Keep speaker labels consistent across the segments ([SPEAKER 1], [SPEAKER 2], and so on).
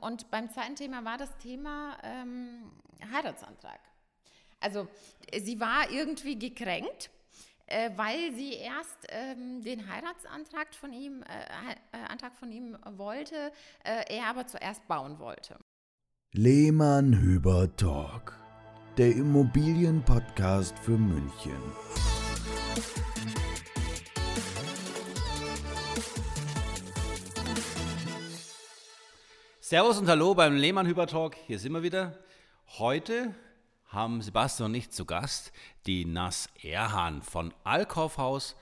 [SPEAKER 1] Und beim zweiten Thema war das Thema ähm, Heiratsantrag. Also sie war irgendwie gekränkt, äh, weil sie erst ähm, den Heiratsantrag von ihm, äh, äh Antrag von ihm wollte, äh, er aber zuerst bauen wollte.
[SPEAKER 2] Lehmann Hüber Talk, der Immobilienpodcast für München.
[SPEAKER 3] Servus und Hallo beim Lehmann Hüber Talk. Hier sind wir wieder. Heute haben Sebastian und ich zu Gast die Nass Erhan von Alkaufhaus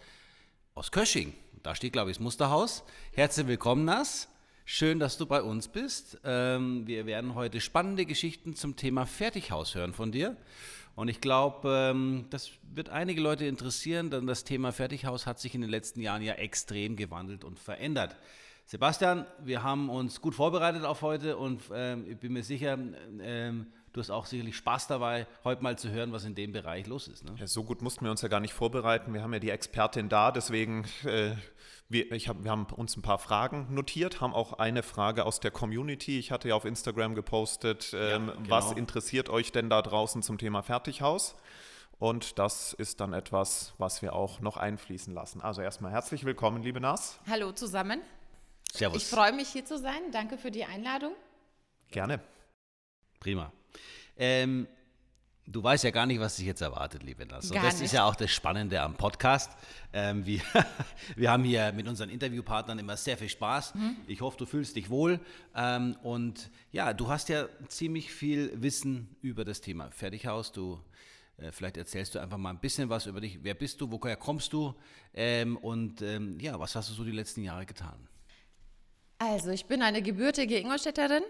[SPEAKER 3] aus Kösching. Da steht, glaube ich, das Musterhaus. Herzlich willkommen, Nass. Schön, dass du bei uns bist. Ähm, wir werden heute spannende Geschichten zum Thema Fertighaus hören von dir. Und ich glaube, ähm, das wird einige Leute interessieren, denn das Thema Fertighaus hat sich in den letzten Jahren ja extrem gewandelt und verändert. Sebastian, wir haben uns gut vorbereitet auf heute und ähm, ich bin mir sicher, ähm, du hast auch sicherlich Spaß dabei, heute mal zu hören, was in dem Bereich los ist. Ne?
[SPEAKER 4] Ja, so gut mussten wir uns ja gar nicht vorbereiten. Wir haben ja die Expertin da, deswegen äh, wir, hab, wir haben uns ein paar Fragen notiert, haben auch eine Frage aus der Community. Ich hatte ja auf Instagram gepostet, ähm, ja, genau. was interessiert euch denn da draußen zum Thema Fertighaus? Und das ist dann etwas, was wir auch noch einfließen lassen. Also erstmal herzlich willkommen, liebe Nas.
[SPEAKER 1] Hallo zusammen.
[SPEAKER 3] Servus.
[SPEAKER 1] Ich freue mich hier zu sein. Danke für die Einladung.
[SPEAKER 4] Gerne.
[SPEAKER 3] Prima. Ähm, du weißt ja gar nicht, was dich jetzt erwartet, liebe Nass. Und das
[SPEAKER 1] nicht.
[SPEAKER 3] ist ja auch das Spannende am Podcast. Ähm, wir, wir haben hier mit unseren Interviewpartnern immer sehr viel Spaß. Mhm. Ich hoffe, du fühlst dich wohl. Ähm, und ja, du hast ja ziemlich viel Wissen über das Thema Fertighaus. Du äh, Vielleicht erzählst du einfach mal ein bisschen was über dich. Wer bist du? Woher kommst du? Ähm, und ähm, ja, was hast du so die letzten Jahre getan?
[SPEAKER 1] Also, ich bin eine gebürtige Ingolstädterin.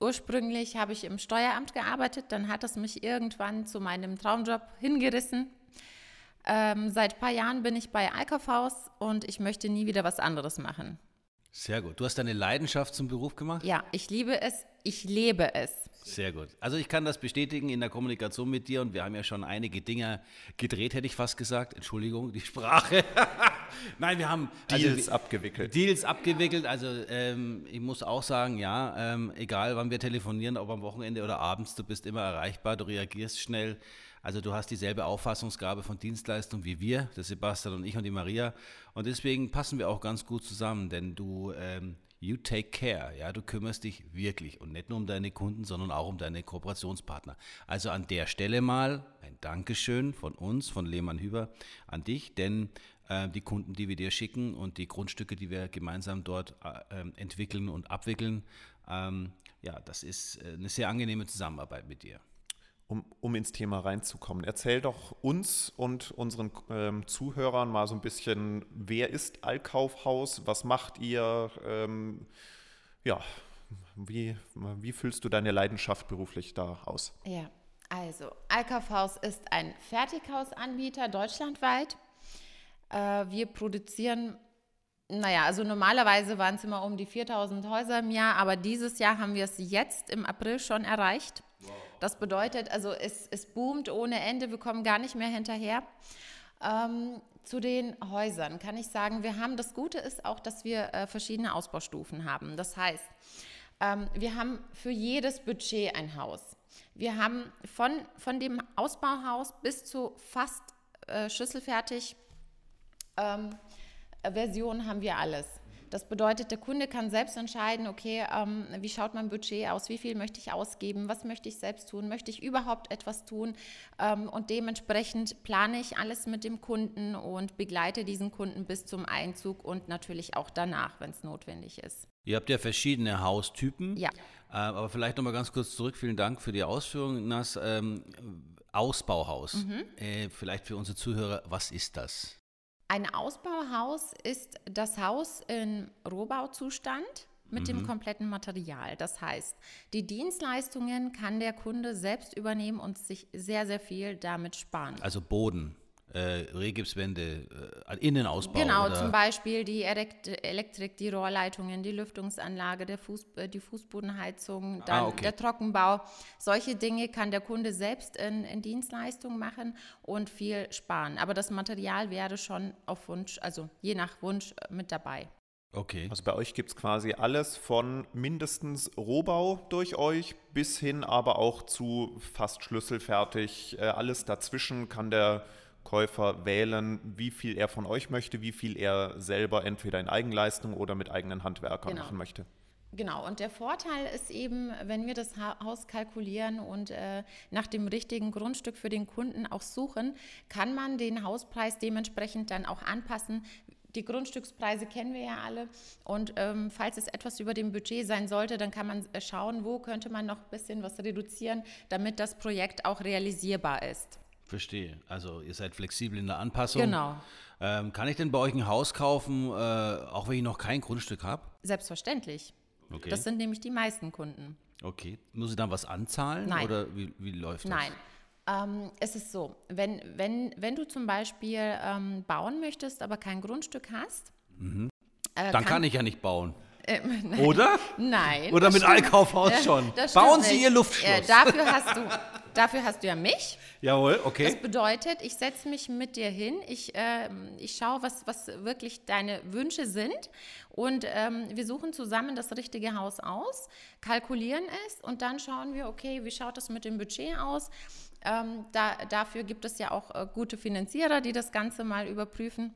[SPEAKER 1] Ursprünglich habe ich im Steueramt gearbeitet, dann hat es mich irgendwann zu meinem Traumjob hingerissen. Ähm, seit ein paar Jahren bin ich bei Einkaufhaus und ich möchte nie wieder was anderes machen.
[SPEAKER 3] Sehr gut. Du hast deine Leidenschaft zum Beruf gemacht?
[SPEAKER 1] Ja, ich liebe es, ich lebe es.
[SPEAKER 3] Sehr gut. Also ich kann das bestätigen in der Kommunikation mit dir und wir haben ja schon einige Dinge gedreht, hätte ich fast gesagt. Entschuldigung, die Sprache. Nein, wir haben
[SPEAKER 4] also Deals also, abgewickelt.
[SPEAKER 3] Deals abgewickelt. Also ähm, ich muss auch sagen, ja, ähm, egal wann wir telefonieren, ob am Wochenende oder abends, du bist immer erreichbar, du reagierst schnell. Also du hast dieselbe Auffassungsgabe von Dienstleistung wie wir, der Sebastian und ich und die Maria. Und deswegen passen wir auch ganz gut zusammen, denn du, ähm, you take care, ja, du kümmerst dich wirklich und nicht nur um deine Kunden, sondern auch um deine Kooperationspartner. Also an der Stelle mal ein Dankeschön von uns, von Lehmann Hüber, an dich, denn äh, die Kunden, die wir dir schicken und die Grundstücke, die wir gemeinsam dort äh, ähm, entwickeln und abwickeln, ähm, ja, das ist äh, eine sehr angenehme Zusammenarbeit mit dir
[SPEAKER 4] um, um ins Thema reinzukommen. Erzähl doch uns und unseren ähm, Zuhörern mal so ein bisschen, wer ist Allkaufhaus, was macht ihr, ähm, ja, wie, wie füllst du deine Leidenschaft beruflich da aus?
[SPEAKER 1] Ja, also Allkaufhaus ist ein Fertighausanbieter deutschlandweit. Äh, wir produzieren naja, also normalerweise waren es immer um die 4000 Häuser im Jahr, aber dieses Jahr haben wir es jetzt im April schon erreicht. Das bedeutet, also es, es boomt ohne Ende, wir kommen gar nicht mehr hinterher. Ähm, zu den Häusern kann ich sagen, wir haben, das Gute ist auch, dass wir äh, verschiedene Ausbaustufen haben. Das heißt, ähm, wir haben für jedes Budget ein Haus. Wir haben von, von dem Ausbauhaus bis zu fast äh, schüsselfertig ähm, Version haben wir alles. Das bedeutet, der Kunde kann selbst entscheiden, okay, ähm, wie schaut mein Budget aus, wie viel möchte ich ausgeben, was möchte ich selbst tun, möchte ich überhaupt etwas tun ähm, und dementsprechend plane ich alles mit dem Kunden und begleite diesen Kunden bis zum Einzug und natürlich auch danach, wenn es notwendig ist.
[SPEAKER 3] Ihr habt ja verschiedene Haustypen.
[SPEAKER 1] Ja.
[SPEAKER 3] Äh, aber vielleicht nochmal ganz kurz zurück. Vielen Dank für die Ausführungen, Nas. Ähm, Ausbauhaus. Mhm. Äh, vielleicht für unsere Zuhörer, was ist das?
[SPEAKER 1] Ein Ausbauhaus ist das Haus in Rohbauzustand mit mhm. dem kompletten Material. Das heißt, die Dienstleistungen kann der Kunde selbst übernehmen und sich sehr, sehr viel damit sparen.
[SPEAKER 3] Also Boden äh, Rehgipswände, äh, Innenausbau.
[SPEAKER 1] Genau,
[SPEAKER 3] oder?
[SPEAKER 1] zum Beispiel die Elektrik, die Rohrleitungen, die Lüftungsanlage, der Fuß, äh, die Fußbodenheizung, dann ah, okay. der Trockenbau. Solche Dinge kann der Kunde selbst in, in Dienstleistung machen und viel sparen. Aber das Material wäre schon auf Wunsch, also je nach Wunsch äh, mit dabei.
[SPEAKER 3] Okay.
[SPEAKER 4] Also bei euch gibt es quasi alles von mindestens Rohbau durch euch bis hin aber auch zu fast schlüsselfertig. Äh, alles dazwischen kann der Käufer wählen, wie viel er von euch möchte, wie viel er selber entweder in Eigenleistung oder mit eigenen Handwerkern
[SPEAKER 1] Genau.
[SPEAKER 4] machen möchte.
[SPEAKER 1] Genau, und der Vorteil ist eben, wenn wir das Ha- Haus kalkulieren und äh, nach dem richtigen Grundstück für den Kunden auch suchen, kann man den Hauspreis dementsprechend dann auch anpassen. Die Grundstückspreise kennen wir ja alle und ähm, falls es etwas über dem Budget sein sollte, dann kann man äh, schauen, wo könnte man noch ein bisschen was reduzieren, damit das Projekt auch realisierbar ist.
[SPEAKER 3] Verstehe. Also ihr seid flexibel in der Anpassung.
[SPEAKER 1] Genau.
[SPEAKER 3] Ähm, kann ich denn bei euch ein Haus kaufen, äh, auch wenn ich noch kein Grundstück habe?
[SPEAKER 1] Selbstverständlich.
[SPEAKER 3] Okay.
[SPEAKER 1] Das sind nämlich die meisten Kunden.
[SPEAKER 3] okay. Muss ich dann was anzahlen?
[SPEAKER 1] Nein.
[SPEAKER 3] Oder wie, wie läuft das?
[SPEAKER 1] Nein. Ähm, es ist so, wenn, wenn, wenn du zum Beispiel ähm, bauen möchtest, aber kein Grundstück hast, äh,
[SPEAKER 3] Dann kann, ich ja nicht bauen.
[SPEAKER 1] Ähm, nein.
[SPEAKER 3] Oder?
[SPEAKER 1] Nein.
[SPEAKER 3] Oder mit
[SPEAKER 1] stimmt.
[SPEAKER 3] Einkaufhaus
[SPEAKER 1] Ja,
[SPEAKER 3] schon. Bauen Sie
[SPEAKER 1] nicht.
[SPEAKER 3] Ihr Luftschloss.
[SPEAKER 1] Äh, dafür, hast du, dafür hast du ja mich.
[SPEAKER 3] Jawohl,
[SPEAKER 1] Das
[SPEAKER 3] okay.
[SPEAKER 1] bedeutet, ich setze mich mit dir hin, ich, ähm, ich schaue, was, was wirklich deine Wünsche sind und ähm, wir suchen zusammen das richtige Haus aus, kalkulieren es und dann schauen wir, okay, wie schaut das mit dem Budget aus? Ähm, da, dafür gibt es ja auch äh, gute Finanzierer, die das Ganze mal überprüfen.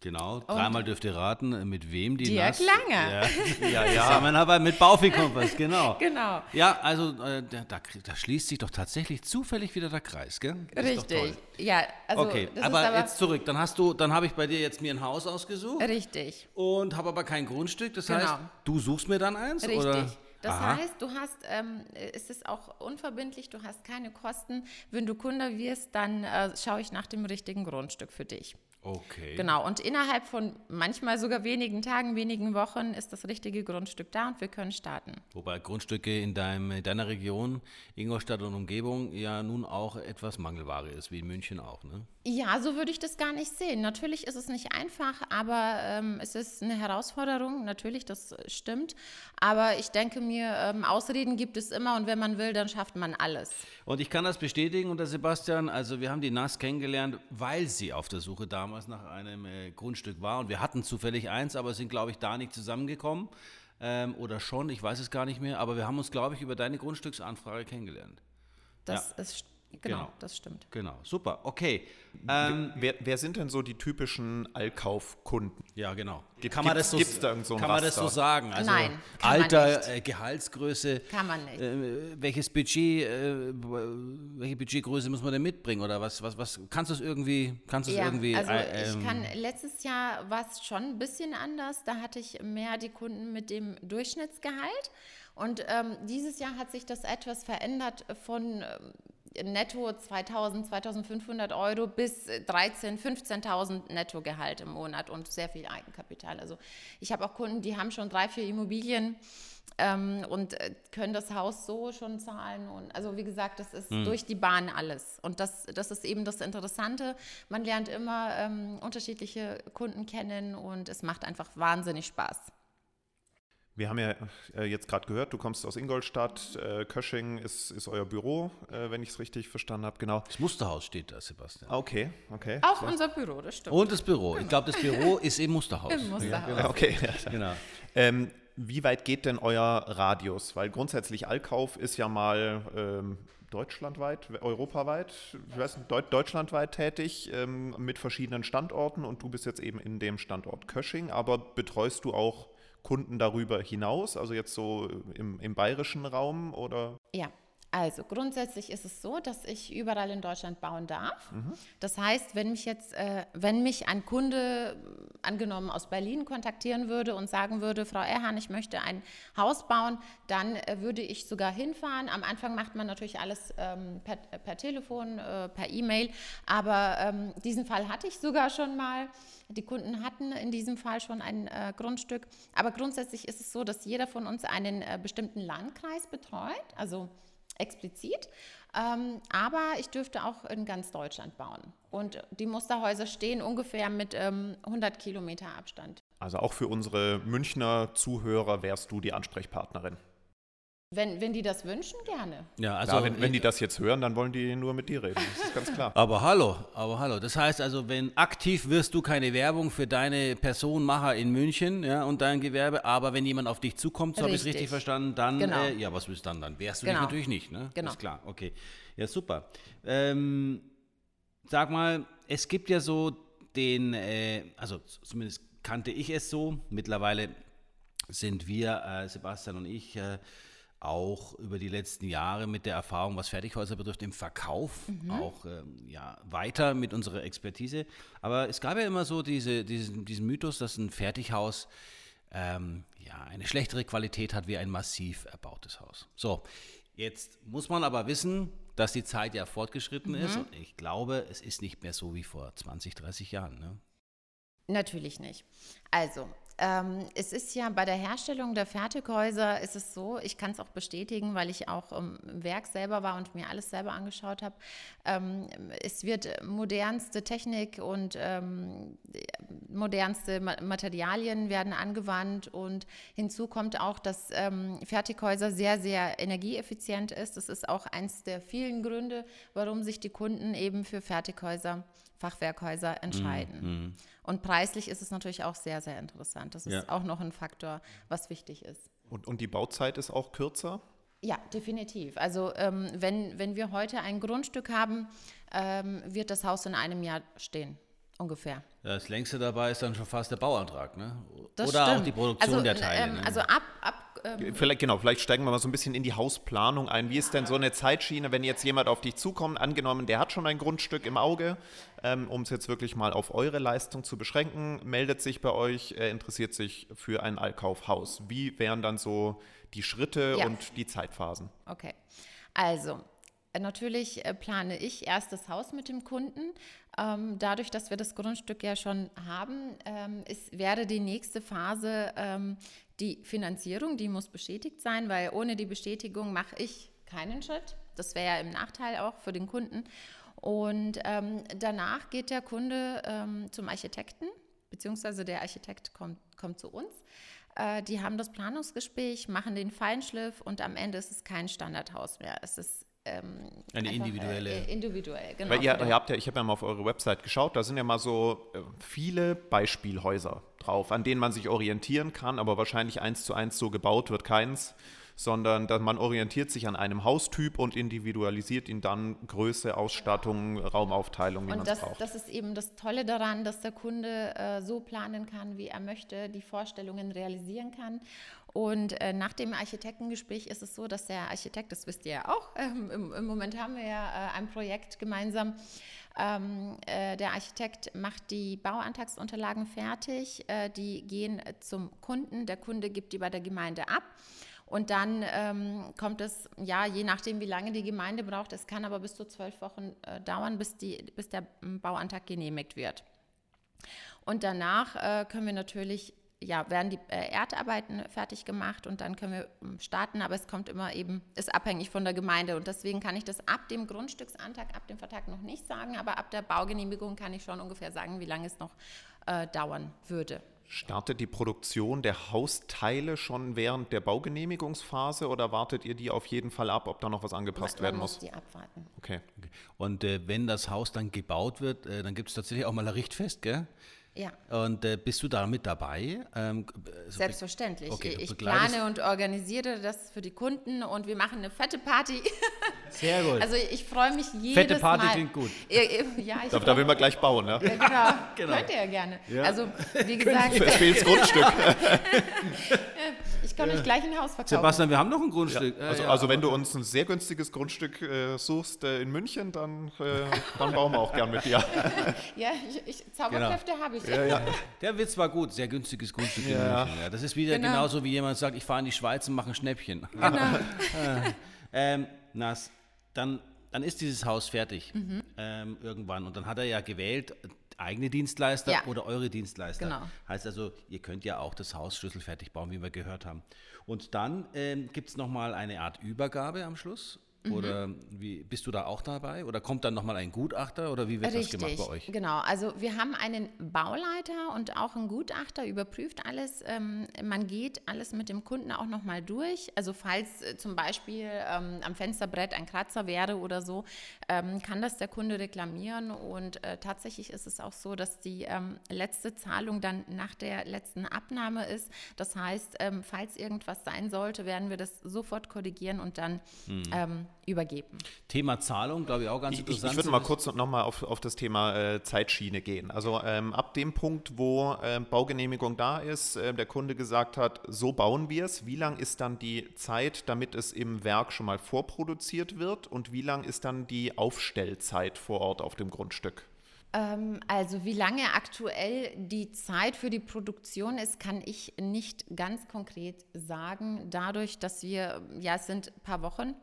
[SPEAKER 3] Genau. Dreimal dürft ihr raten, äh, mit wem die
[SPEAKER 1] Dirk
[SPEAKER 3] Nass-
[SPEAKER 1] Lange.
[SPEAKER 3] Ja, ja, ja. Zusammenarbeit mit Baufikompass, genau.
[SPEAKER 1] Genau.
[SPEAKER 3] Ja, also äh, da, da, da schließt sich doch tatsächlich zufällig wieder der Kreis, gell? Das
[SPEAKER 1] Richtig. Ja, also
[SPEAKER 3] okay, aber,
[SPEAKER 1] aber
[SPEAKER 3] jetzt zurück. Dann hast du, dann habe ich bei dir jetzt mir ein Haus ausgesucht
[SPEAKER 1] richtig.
[SPEAKER 3] und habe aber kein Grundstück. Das
[SPEAKER 1] Genau.
[SPEAKER 3] heißt, du suchst mir dann eins?
[SPEAKER 1] Richtig.
[SPEAKER 3] Oder?
[SPEAKER 1] Das
[SPEAKER 3] Aha.
[SPEAKER 1] heißt, du hast, ähm, es ist auch unverbindlich, du hast keine Kosten. Wenn du Kunde wirst, dann äh, schaue ich nach dem richtigen Grundstück für dich.
[SPEAKER 3] Okay.
[SPEAKER 1] Genau, und innerhalb von manchmal sogar wenigen Tagen, wenigen Wochen ist das richtige Grundstück da und wir können starten.
[SPEAKER 3] Wobei Grundstücke in, deinem, in deiner Region, Ingolstadt und Umgebung, ja nun auch etwas Mangelware ist, wie in München auch, ne?
[SPEAKER 1] Ja, so würde ich das gar nicht sehen. Natürlich ist es nicht einfach, aber ähm, es ist eine Herausforderung. Natürlich, das stimmt. Aber ich denke mir, ähm, Ausreden gibt es immer und wenn man will, dann schafft man alles.
[SPEAKER 3] Und ich kann das bestätigen unter Sebastian. Also wir haben die NAS kennengelernt, weil sie auf der Suche damals nach einem äh, Grundstück war. Und wir hatten zufällig eins, aber sind, glaube ich, da nicht zusammengekommen. Ähm, oder schon, ich weiß es gar nicht mehr. Aber wir haben uns, glaube ich, über deine Grundstücksanfrage kennengelernt.
[SPEAKER 1] Das ist, genau,
[SPEAKER 3] Genau.
[SPEAKER 1] das stimmt.
[SPEAKER 3] Genau, super, okay. Ähm,
[SPEAKER 4] Wer, wer sind denn so die typischen Allkaufkunden?
[SPEAKER 3] ja, genau.
[SPEAKER 4] Gibt-
[SPEAKER 3] kann man das so,
[SPEAKER 4] gibt's da irgend so
[SPEAKER 3] kann man das so sagen? Also
[SPEAKER 1] Nein, kann man
[SPEAKER 3] Alter,
[SPEAKER 1] nicht.
[SPEAKER 3] äh, Gehaltsgröße.
[SPEAKER 1] Kann man nicht.
[SPEAKER 3] Äh, welches Budget, äh, welche Budgetgröße muss man denn mitbringen oder was, was, was kannst du es irgendwie, kannst du es
[SPEAKER 1] Ja,
[SPEAKER 3] irgendwie?
[SPEAKER 1] also
[SPEAKER 3] äh,
[SPEAKER 1] ich
[SPEAKER 3] ähm,
[SPEAKER 1] kann, letztes Jahr war es schon ein bisschen anders. Da hatte ich mehr die Kunden mit dem Durchschnittsgehalt. Und ähm, dieses Jahr hat sich das etwas verändert von ähm, netto 2000, 2500 Euro bis äh, 13, 15.000 Nettogehalt im Monat und sehr viel Eigenkapital. Also ich habe auch Kunden, die haben schon drei, vier Immobilien ähm, und äh, können das Haus so schon zahlen. Und also wie gesagt, das ist durch die Bahn alles. Und das, das ist eben das Interessante. Man lernt immer ähm, unterschiedliche Kunden kennen und es macht einfach wahnsinnig Spaß.
[SPEAKER 4] Wir haben ja äh, jetzt gerade gehört, du kommst aus Ingolstadt, äh, Kösching ist, ist euer Büro, äh, wenn ich es richtig verstanden habe, genau.
[SPEAKER 3] das Musterhaus steht da, Sebastian.
[SPEAKER 4] Ah, Okay, okay.
[SPEAKER 1] Auch unser Büro, das stimmt.
[SPEAKER 3] Und das Büro. Ich glaube, das Büro ist im Musterhaus.
[SPEAKER 1] Im Musterhaus.
[SPEAKER 4] Ja, okay. Ja.
[SPEAKER 3] Genau.
[SPEAKER 4] Ähm, wie weit geht denn euer Radius? Weil grundsätzlich Allkauf ist ja mal ähm, deutschlandweit, europaweit, ich weiß nicht, Deut deutschlandweit tätig ähm, mit verschiedenen Standorten und du bist jetzt eben in dem Standort Kösching, aber betreust du auch Kunden darüber hinaus, also jetzt so im, im bayerischen Raum oder?
[SPEAKER 1] Ja, also grundsätzlich ist es so, dass ich überall in Deutschland bauen darf. Das heißt, wenn mich jetzt, äh, wenn mich ein Kunde äh, angenommen aus Berlin kontaktieren würde und sagen würde, Frau Erhahn, ich möchte ein Haus bauen, dann äh, würde ich sogar hinfahren. Am Anfang macht man natürlich alles ähm, per, per Telefon, äh, per E-Mail, aber ähm, diesen Fall hatte ich sogar schon mal. Die Kunden hatten in diesem Fall schon ein äh, Grundstück. Aber grundsätzlich ist es so, dass jeder von uns einen äh, bestimmten Landkreis betreut, also explizit. Ähm, aber ich dürfte auch in ganz Deutschland bauen. Und die Musterhäuser stehen ungefähr mit ähm, 100 Kilometer Abstand.
[SPEAKER 4] Also auch für unsere Münchner Zuhörer wärst du die Ansprechpartnerin.
[SPEAKER 1] Wenn, wenn die das wünschen, gerne.
[SPEAKER 3] Ja, also
[SPEAKER 4] ja, wenn, wenn die das jetzt hören, dann wollen die nur mit dir reden. Das ist ganz klar.
[SPEAKER 3] Aber hallo, aber hallo. Das heißt also, wenn aktiv wirst du keine Werbung für deine Personenmacher in München ja, und dein Gewerbe, aber wenn jemand auf dich zukommt, so habe ich es
[SPEAKER 1] Richtig.
[SPEAKER 3] verstanden, dann,
[SPEAKER 1] Genau.
[SPEAKER 3] äh, ja, was willst du dann? Dann wärst du
[SPEAKER 1] Genau.
[SPEAKER 3] dich natürlich nicht, ne?
[SPEAKER 1] Genau.
[SPEAKER 3] Ist klar, okay. Ja, super. Ähm, sag mal, es gibt ja so den, äh, also zumindest kannte ich es so, mittlerweile sind wir, äh, Sebastian und ich, äh, auch über die letzten Jahre mit der Erfahrung, was Fertighäuser betrifft, im Verkauf auch ähm, ja, weiter mit unserer Expertise. Aber es gab ja immer so diese, diesen, diesen Mythos, dass ein Fertighaus ähm, ja, eine schlechtere Qualität hat wie ein massiv erbautes Haus. So, jetzt muss man aber wissen, dass die Zeit ja fortgeschritten ist und ich glaube, es ist nicht mehr so wie vor 20, 30 Jahren. Ne?
[SPEAKER 1] Natürlich nicht. Also, ähm, es ist ja bei der Herstellung der Fertighäuser ist es so, ich kann es auch bestätigen, weil ich auch ähm, im Werk selber war und mir alles selber angeschaut habe. Ähm, es wird modernste Technik und ähm, modernste Ma Materialien werden angewandt und hinzu kommt auch, dass ähm, Fertighäuser sehr, sehr energieeffizient ist. Das ist auch eins der vielen Gründe, warum sich die Kunden eben für Fertighäuser, Fachwerkhäuser entscheiden. Und preislich ist es natürlich auch sehr, sehr interessant. Das ist
[SPEAKER 3] Ja.
[SPEAKER 1] auch noch ein Faktor, was wichtig ist.
[SPEAKER 4] Und, und die Bauzeit ist auch kürzer?
[SPEAKER 1] Ja, definitiv. Also ähm, wenn, wenn wir heute ein Grundstück haben, ähm, wird das Haus in einem Jahr stehen, ungefähr.
[SPEAKER 3] Das längste dabei ist dann schon fast der Bauantrag, ne?
[SPEAKER 1] Das
[SPEAKER 3] Oder auch
[SPEAKER 1] stimmt.
[SPEAKER 3] die Produktion
[SPEAKER 1] also,
[SPEAKER 3] der Teile.
[SPEAKER 1] Ähm,
[SPEAKER 3] ne?
[SPEAKER 1] Also ab ähm,
[SPEAKER 4] Vielleicht, genau, vielleicht steigen wir mal so ein bisschen in die Hausplanung ein. Wie ist denn so eine Zeitschiene, wenn jetzt jemand auf dich zukommt, angenommen, der hat schon ein Grundstück im Auge, ähm, um es jetzt wirklich mal auf eure Leistung zu beschränken, meldet sich bei euch, er interessiert sich für ein Allkaufhaus. Wie wären dann so die Schritte
[SPEAKER 1] Ja.
[SPEAKER 4] und die Zeitphasen?
[SPEAKER 1] Okay. Also, äh, natürlich äh, plane ich erst das Haus mit dem Kunden. Ähm, dadurch, dass wir das Grundstück ja schon haben, ähm, ist, wäre die nächste Phase ähm, die Finanzierung. Die muss bestätigt sein, weil ohne die Bestätigung mache ich keinen Schritt. Das wäre ja im Nachteil auch für den Kunden. Und ähm, danach geht der Kunde ähm, zum Architekten, beziehungsweise der Architekt kommt, kommt zu uns. Äh, die haben das Planungsgespräch, machen den Feinschliff und am Ende ist es kein Standardhaus mehr. Es ist ähm,
[SPEAKER 3] Eine individuelle-
[SPEAKER 1] Äh, individuell, genau.
[SPEAKER 4] Weil ihr,
[SPEAKER 1] den-
[SPEAKER 4] ihr habt ja, ich habe ja mal auf eure Website geschaut, da sind ja mal so äh, viele Beispielhäuser drauf, an denen man sich orientieren kann, aber wahrscheinlich eins zu eins so gebaut wird keins, sondern dass man orientiert sich an einem Haustyp und individualisiert ihn dann Größe, Ausstattung, Raumaufteilung, wie man es braucht.
[SPEAKER 1] das ist eben das Tolle daran, dass der Kunde äh, so planen kann, wie er möchte, die Vorstellungen realisieren kann. Und äh, nach dem Architektengespräch ist es so, dass der Architekt, das wisst ihr ja auch, ähm, im, im Moment haben wir ja äh, ein Projekt gemeinsam. Ähm, äh, der Architekt macht die Bauantragsunterlagen fertig, äh, die gehen zum Kunden, der Kunde gibt die bei der Gemeinde ab. Und dann ähm, kommt es, ja, je nachdem, wie lange die Gemeinde braucht, es kann aber bis zu zwölf Wochen äh, dauern, bis, die, bis der ähm, Bauantrag genehmigt wird. Und danach äh, können wir natürlich, ja, werden die äh, Erdarbeiten fertig gemacht und dann können wir ähm, starten, aber es kommt immer eben, ist abhängig von der Gemeinde und deswegen kann ich das ab dem Grundstücksantrag, ab dem Vertrag noch nicht sagen, aber ab der Baugenehmigung kann ich schon ungefähr sagen, wie lange es noch äh, dauern würde.
[SPEAKER 4] Startet die Produktion der Hausteile schon während der Baugenehmigungsphase oder wartet ihr die auf jeden Fall ab, ob da noch was angepasst
[SPEAKER 1] Man
[SPEAKER 4] werden
[SPEAKER 1] muss
[SPEAKER 4] muss?
[SPEAKER 1] die abwarten.
[SPEAKER 4] Okay.
[SPEAKER 3] Und äh, wenn das Haus dann gebaut wird, äh, dann gibt es tatsächlich auch mal ein Richtfest, gell?
[SPEAKER 1] Ja.
[SPEAKER 3] Und äh, bist du da mit dabei? Ähm, also
[SPEAKER 1] Selbstverständlich.
[SPEAKER 3] Okay,
[SPEAKER 1] ich plane und organisiere das für die Kunden und wir machen eine fette Party.
[SPEAKER 3] Sehr gut.
[SPEAKER 1] Also ich freue mich jedes
[SPEAKER 3] Fette Party
[SPEAKER 1] Mal.
[SPEAKER 3] klingt gut.
[SPEAKER 1] Ja,
[SPEAKER 4] Da, da will man gleich bauen, ne?
[SPEAKER 1] Ja, genau.
[SPEAKER 3] Genau.
[SPEAKER 1] Könnt ihr ja gerne.
[SPEAKER 3] Ja.
[SPEAKER 1] Also, wie gesagt,
[SPEAKER 4] Es fehlt das Grundstück.
[SPEAKER 1] ich kann euch gleich ein Haus verkaufen.
[SPEAKER 3] Sebastian, wir haben noch ein Grundstück. Äh,
[SPEAKER 4] Also,
[SPEAKER 3] ja.
[SPEAKER 4] also wenn du uns ein sehr günstiges Grundstück äh, suchst äh, in München, dann, äh, dann bauen wir auch gern mit dir.
[SPEAKER 1] Ja, ich, ich, Zauberkräfte
[SPEAKER 3] Genau.
[SPEAKER 1] habe ich.
[SPEAKER 3] Der Witz war gut, sehr günstiges Grundstück in
[SPEAKER 4] Ja.
[SPEAKER 3] München. Ja, das ist wieder
[SPEAKER 1] Genau.
[SPEAKER 3] genauso wie jemand sagt, ich fahre in die Schweiz und mache ein Schnäppchen. ähm, Nas, dann, dann ist dieses Haus fertig
[SPEAKER 1] Mhm.
[SPEAKER 3] ähm, irgendwann und dann hat er ja gewählt, äh, eigene Dienstleister
[SPEAKER 1] Ja.
[SPEAKER 3] oder eure Dienstleister.
[SPEAKER 1] Genau.
[SPEAKER 3] Heißt also, ihr könnt ja auch das Haus schlüsselfertig bauen, wie wir gehört haben. Und dann ähm, gibt es nochmal eine Art Übergabe am Schluss. Oder wie bist du da auch dabei? Oder kommt dann nochmal ein Gutachter oder wie wird
[SPEAKER 1] Richtig,
[SPEAKER 3] das gemacht bei euch?
[SPEAKER 1] genau. Also wir haben einen Bauleiter und auch einen Gutachter, überprüft alles. Ähm, man geht alles mit dem Kunden auch nochmal durch. Also falls äh, zum Beispiel ähm, am Fensterbrett ein Kratzer wäre oder so, ähm, kann das der Kunde reklamieren. Und äh, tatsächlich ist es auch so, dass die ähm, letzte Zahlung dann nach der letzten Abnahme ist. Das heißt, ähm, falls irgendwas sein sollte, werden wir das sofort korrigieren und dann ähm, übergeben.
[SPEAKER 3] Thema Zahlung, glaube ich, auch ganz
[SPEAKER 4] Ich,
[SPEAKER 3] interessant.
[SPEAKER 4] ich würde mal kurz nochmal auf, auf das Thema äh, Zeitschiene gehen. Also ähm, ab dem Punkt, wo ähm, Baugenehmigung da ist, äh, der Kunde gesagt hat, so bauen wir es, wie lang ist dann die Zeit, damit es im Werk schon mal vorproduziert wird und wie lang ist dann die Aufstellzeit vor Ort auf dem Grundstück?
[SPEAKER 1] Ähm, also wie lange aktuell die Zeit für die Produktion ist, kann ich nicht ganz konkret sagen. Dadurch, dass wir, ja, es sind ein paar Wochen.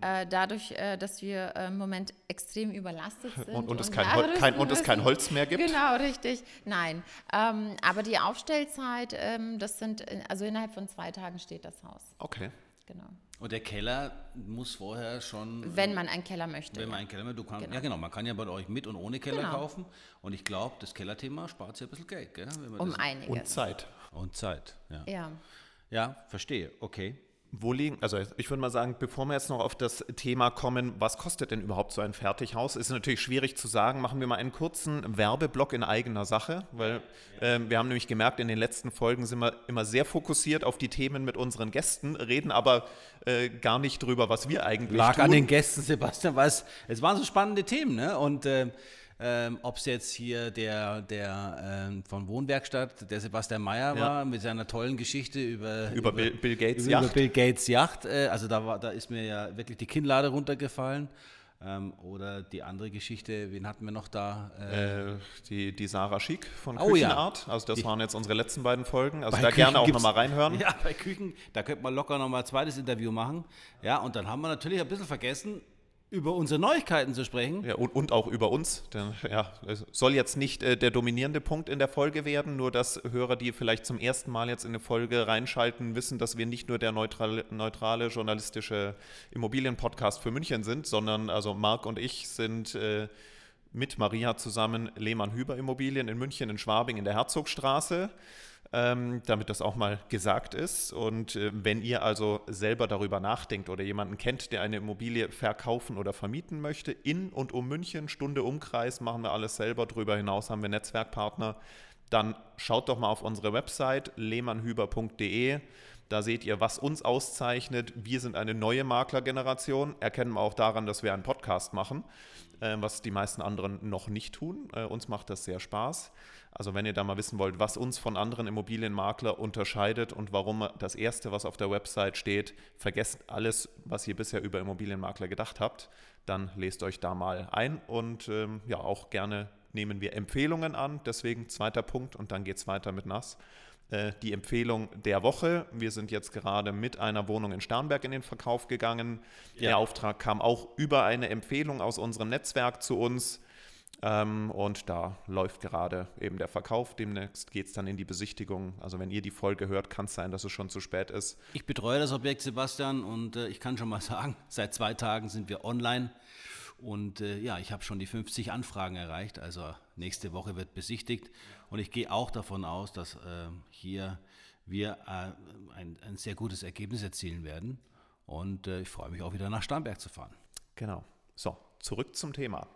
[SPEAKER 1] Äh, dadurch, äh, dass wir äh, im Moment extrem überlastet sind.
[SPEAKER 4] Und, und, es, kein, Hol kein, und es kein. Holz mehr gibt?
[SPEAKER 1] Genau, richtig. Nein. Ähm, aber die Aufstellzeit, ähm, das sind, äh, also innerhalb von zwei Tagen steht das Haus.
[SPEAKER 4] Okay.
[SPEAKER 1] Genau.
[SPEAKER 3] Und der Keller muss vorher schon.
[SPEAKER 1] Wenn man einen Keller möchte.
[SPEAKER 3] Wenn man
[SPEAKER 1] ja.
[SPEAKER 3] einen Keller möchte, du kannst,
[SPEAKER 1] Genau.
[SPEAKER 3] ja genau, man kann ja bei euch mit und ohne Keller
[SPEAKER 1] Genau.
[SPEAKER 3] kaufen. Und ich glaube, das Kellerthema spart sich ein bisschen Geld, gell? Wenn man
[SPEAKER 1] um
[SPEAKER 3] das,
[SPEAKER 1] einiges.
[SPEAKER 4] Und Zeit.
[SPEAKER 3] und Zeit, ja.
[SPEAKER 1] Ja.
[SPEAKER 3] Ja, verstehe, okay.
[SPEAKER 4] Wo liegen, also ich würde mal sagen, bevor wir jetzt noch auf das Thema kommen, was kostet denn überhaupt so ein Fertighaus? Ist natürlich schwierig zu sagen. Machen wir mal einen kurzen Werbeblock in eigener Sache, weil ähm, wir haben nämlich gemerkt, in den letzten Folgen sind wir immer sehr fokussiert auf die Themen mit unseren Gästen, reden aber äh, gar nicht drüber, was wir eigentlich
[SPEAKER 3] Lag
[SPEAKER 4] tun.
[SPEAKER 3] an den Gästen, Sebastian, weil es, es waren so spannende Themen, ne? Und ähm, ähm, ob es jetzt hier der, der ähm, von Wohnwerkstatt, der Sebastian Mayer
[SPEAKER 4] Ja.
[SPEAKER 3] war, mit seiner tollen Geschichte über,
[SPEAKER 4] Über Bill- Bill Gates
[SPEAKER 3] über, über
[SPEAKER 4] Yacht.
[SPEAKER 3] Bill Gates Yacht. Äh, also da, war, da ist mir ja wirklich die Kinnlade runtergefallen. Ähm, oder die andere Geschichte, wen hatten wir noch da? Äh,
[SPEAKER 4] Äh, die, die Sarah Schick von
[SPEAKER 3] Oh ja.
[SPEAKER 4] Küchenart. Also das
[SPEAKER 3] Die-
[SPEAKER 4] waren jetzt unsere letzten beiden Folgen. Also da gerne
[SPEAKER 3] Küchen
[SPEAKER 4] auch
[SPEAKER 3] gibt's-
[SPEAKER 4] nochmal reinhören.
[SPEAKER 3] Ja, bei Küken, da könnte man locker nochmal ein zweites Interview machen. Ja, und dann haben wir natürlich ein bisschen vergessen, über unsere Neuigkeiten zu sprechen.
[SPEAKER 4] Ja, und, und auch über uns. Denn, ja, soll jetzt nicht äh, der dominierende Punkt in der Folge werden, nur dass Hörer, die vielleicht zum ersten Mal jetzt in eine Folge reinschalten, wissen, dass wir nicht nur der neutrale, neutrale journalistische Immobilienpodcast für München sind, sondern also Marc und ich sind äh, mit Maria zusammen Lehmann Hüber Immobilien in München, in Schwabing, in der Herzogstraße. Ähm, damit das auch mal gesagt ist. Und äh, wenn ihr also selber darüber nachdenkt oder jemanden kennt, der eine Immobilie verkaufen oder vermieten möchte, in und um München, Stunde Umkreis, machen wir alles selber. Darüber hinaus haben wir Netzwerkpartner. Dann schaut doch mal auf unsere Website lehmannhüber.de. Da seht ihr, was uns auszeichnet. Wir sind eine neue Maklergeneration. Erkennen wir auch daran, dass wir einen Podcast machen, äh, was die meisten anderen noch nicht tun. Äh, uns macht das sehr Spaß. Also wenn ihr da mal wissen wollt, was uns von anderen Immobilienmakler unterscheidet und warum das Erste, was auf der Website steht, vergesst alles, was ihr bisher über Immobilienmakler gedacht habt, dann lest euch da mal ein und ähm, ja, auch gerne nehmen wir Empfehlungen an. Deswegen zweiter Punkt und dann geht es weiter mit Nass. Äh, Die Empfehlung der Woche. Wir sind jetzt gerade mit einer Wohnung in Starnberg in den Verkauf gegangen. Der Auftrag kam auch über eine Empfehlung aus unserem Netzwerk zu uns. Ähm, und da läuft gerade eben der Verkauf. Demnächst geht es dann in die Besichtigung. Also wenn ihr die Folge hört, kann es sein, dass es schon zu spät ist.
[SPEAKER 3] Ich betreue das Objekt, Sebastian, und äh, ich kann schon mal sagen, seit zwei Tagen sind wir online. Und äh, ja, ich habe schon die 50 Anfragen erreicht. Also nächste Woche wird besichtigt. Und ich gehe auch davon aus, dass äh, hier wir äh, ein, ein sehr gutes Ergebnis erzielen werden. Und äh, ich freue mich auch wieder nach Starnberg zu fahren.
[SPEAKER 4] Genau. So, zurück zum Thema.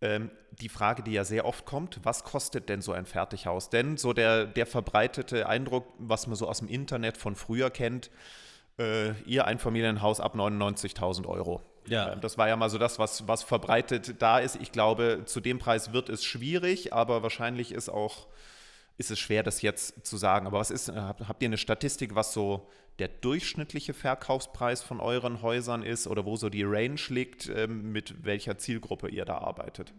[SPEAKER 4] Ähm, die Frage, die ja sehr oft kommt, was kostet denn so ein Fertighaus? Denn so der, der verbreitete Eindruck, was man so aus dem Internet von früher kennt, äh, ihr Einfamilienhaus ab 99.000 Euro.
[SPEAKER 3] Ja.
[SPEAKER 4] Ähm, Das war ja mal so das, was, was verbreitet da ist. Ich glaube, zu dem Preis wird es schwierig, aber wahrscheinlich ist auch ist es schwer, das jetzt zu sagen. Aber was ist, äh, habt habt ihr eine Statistik, was so der durchschnittliche Verkaufspreis von euren Häusern ist oder wo so die Range liegt, ähm, mit welcher Zielgruppe ihr da arbeitet?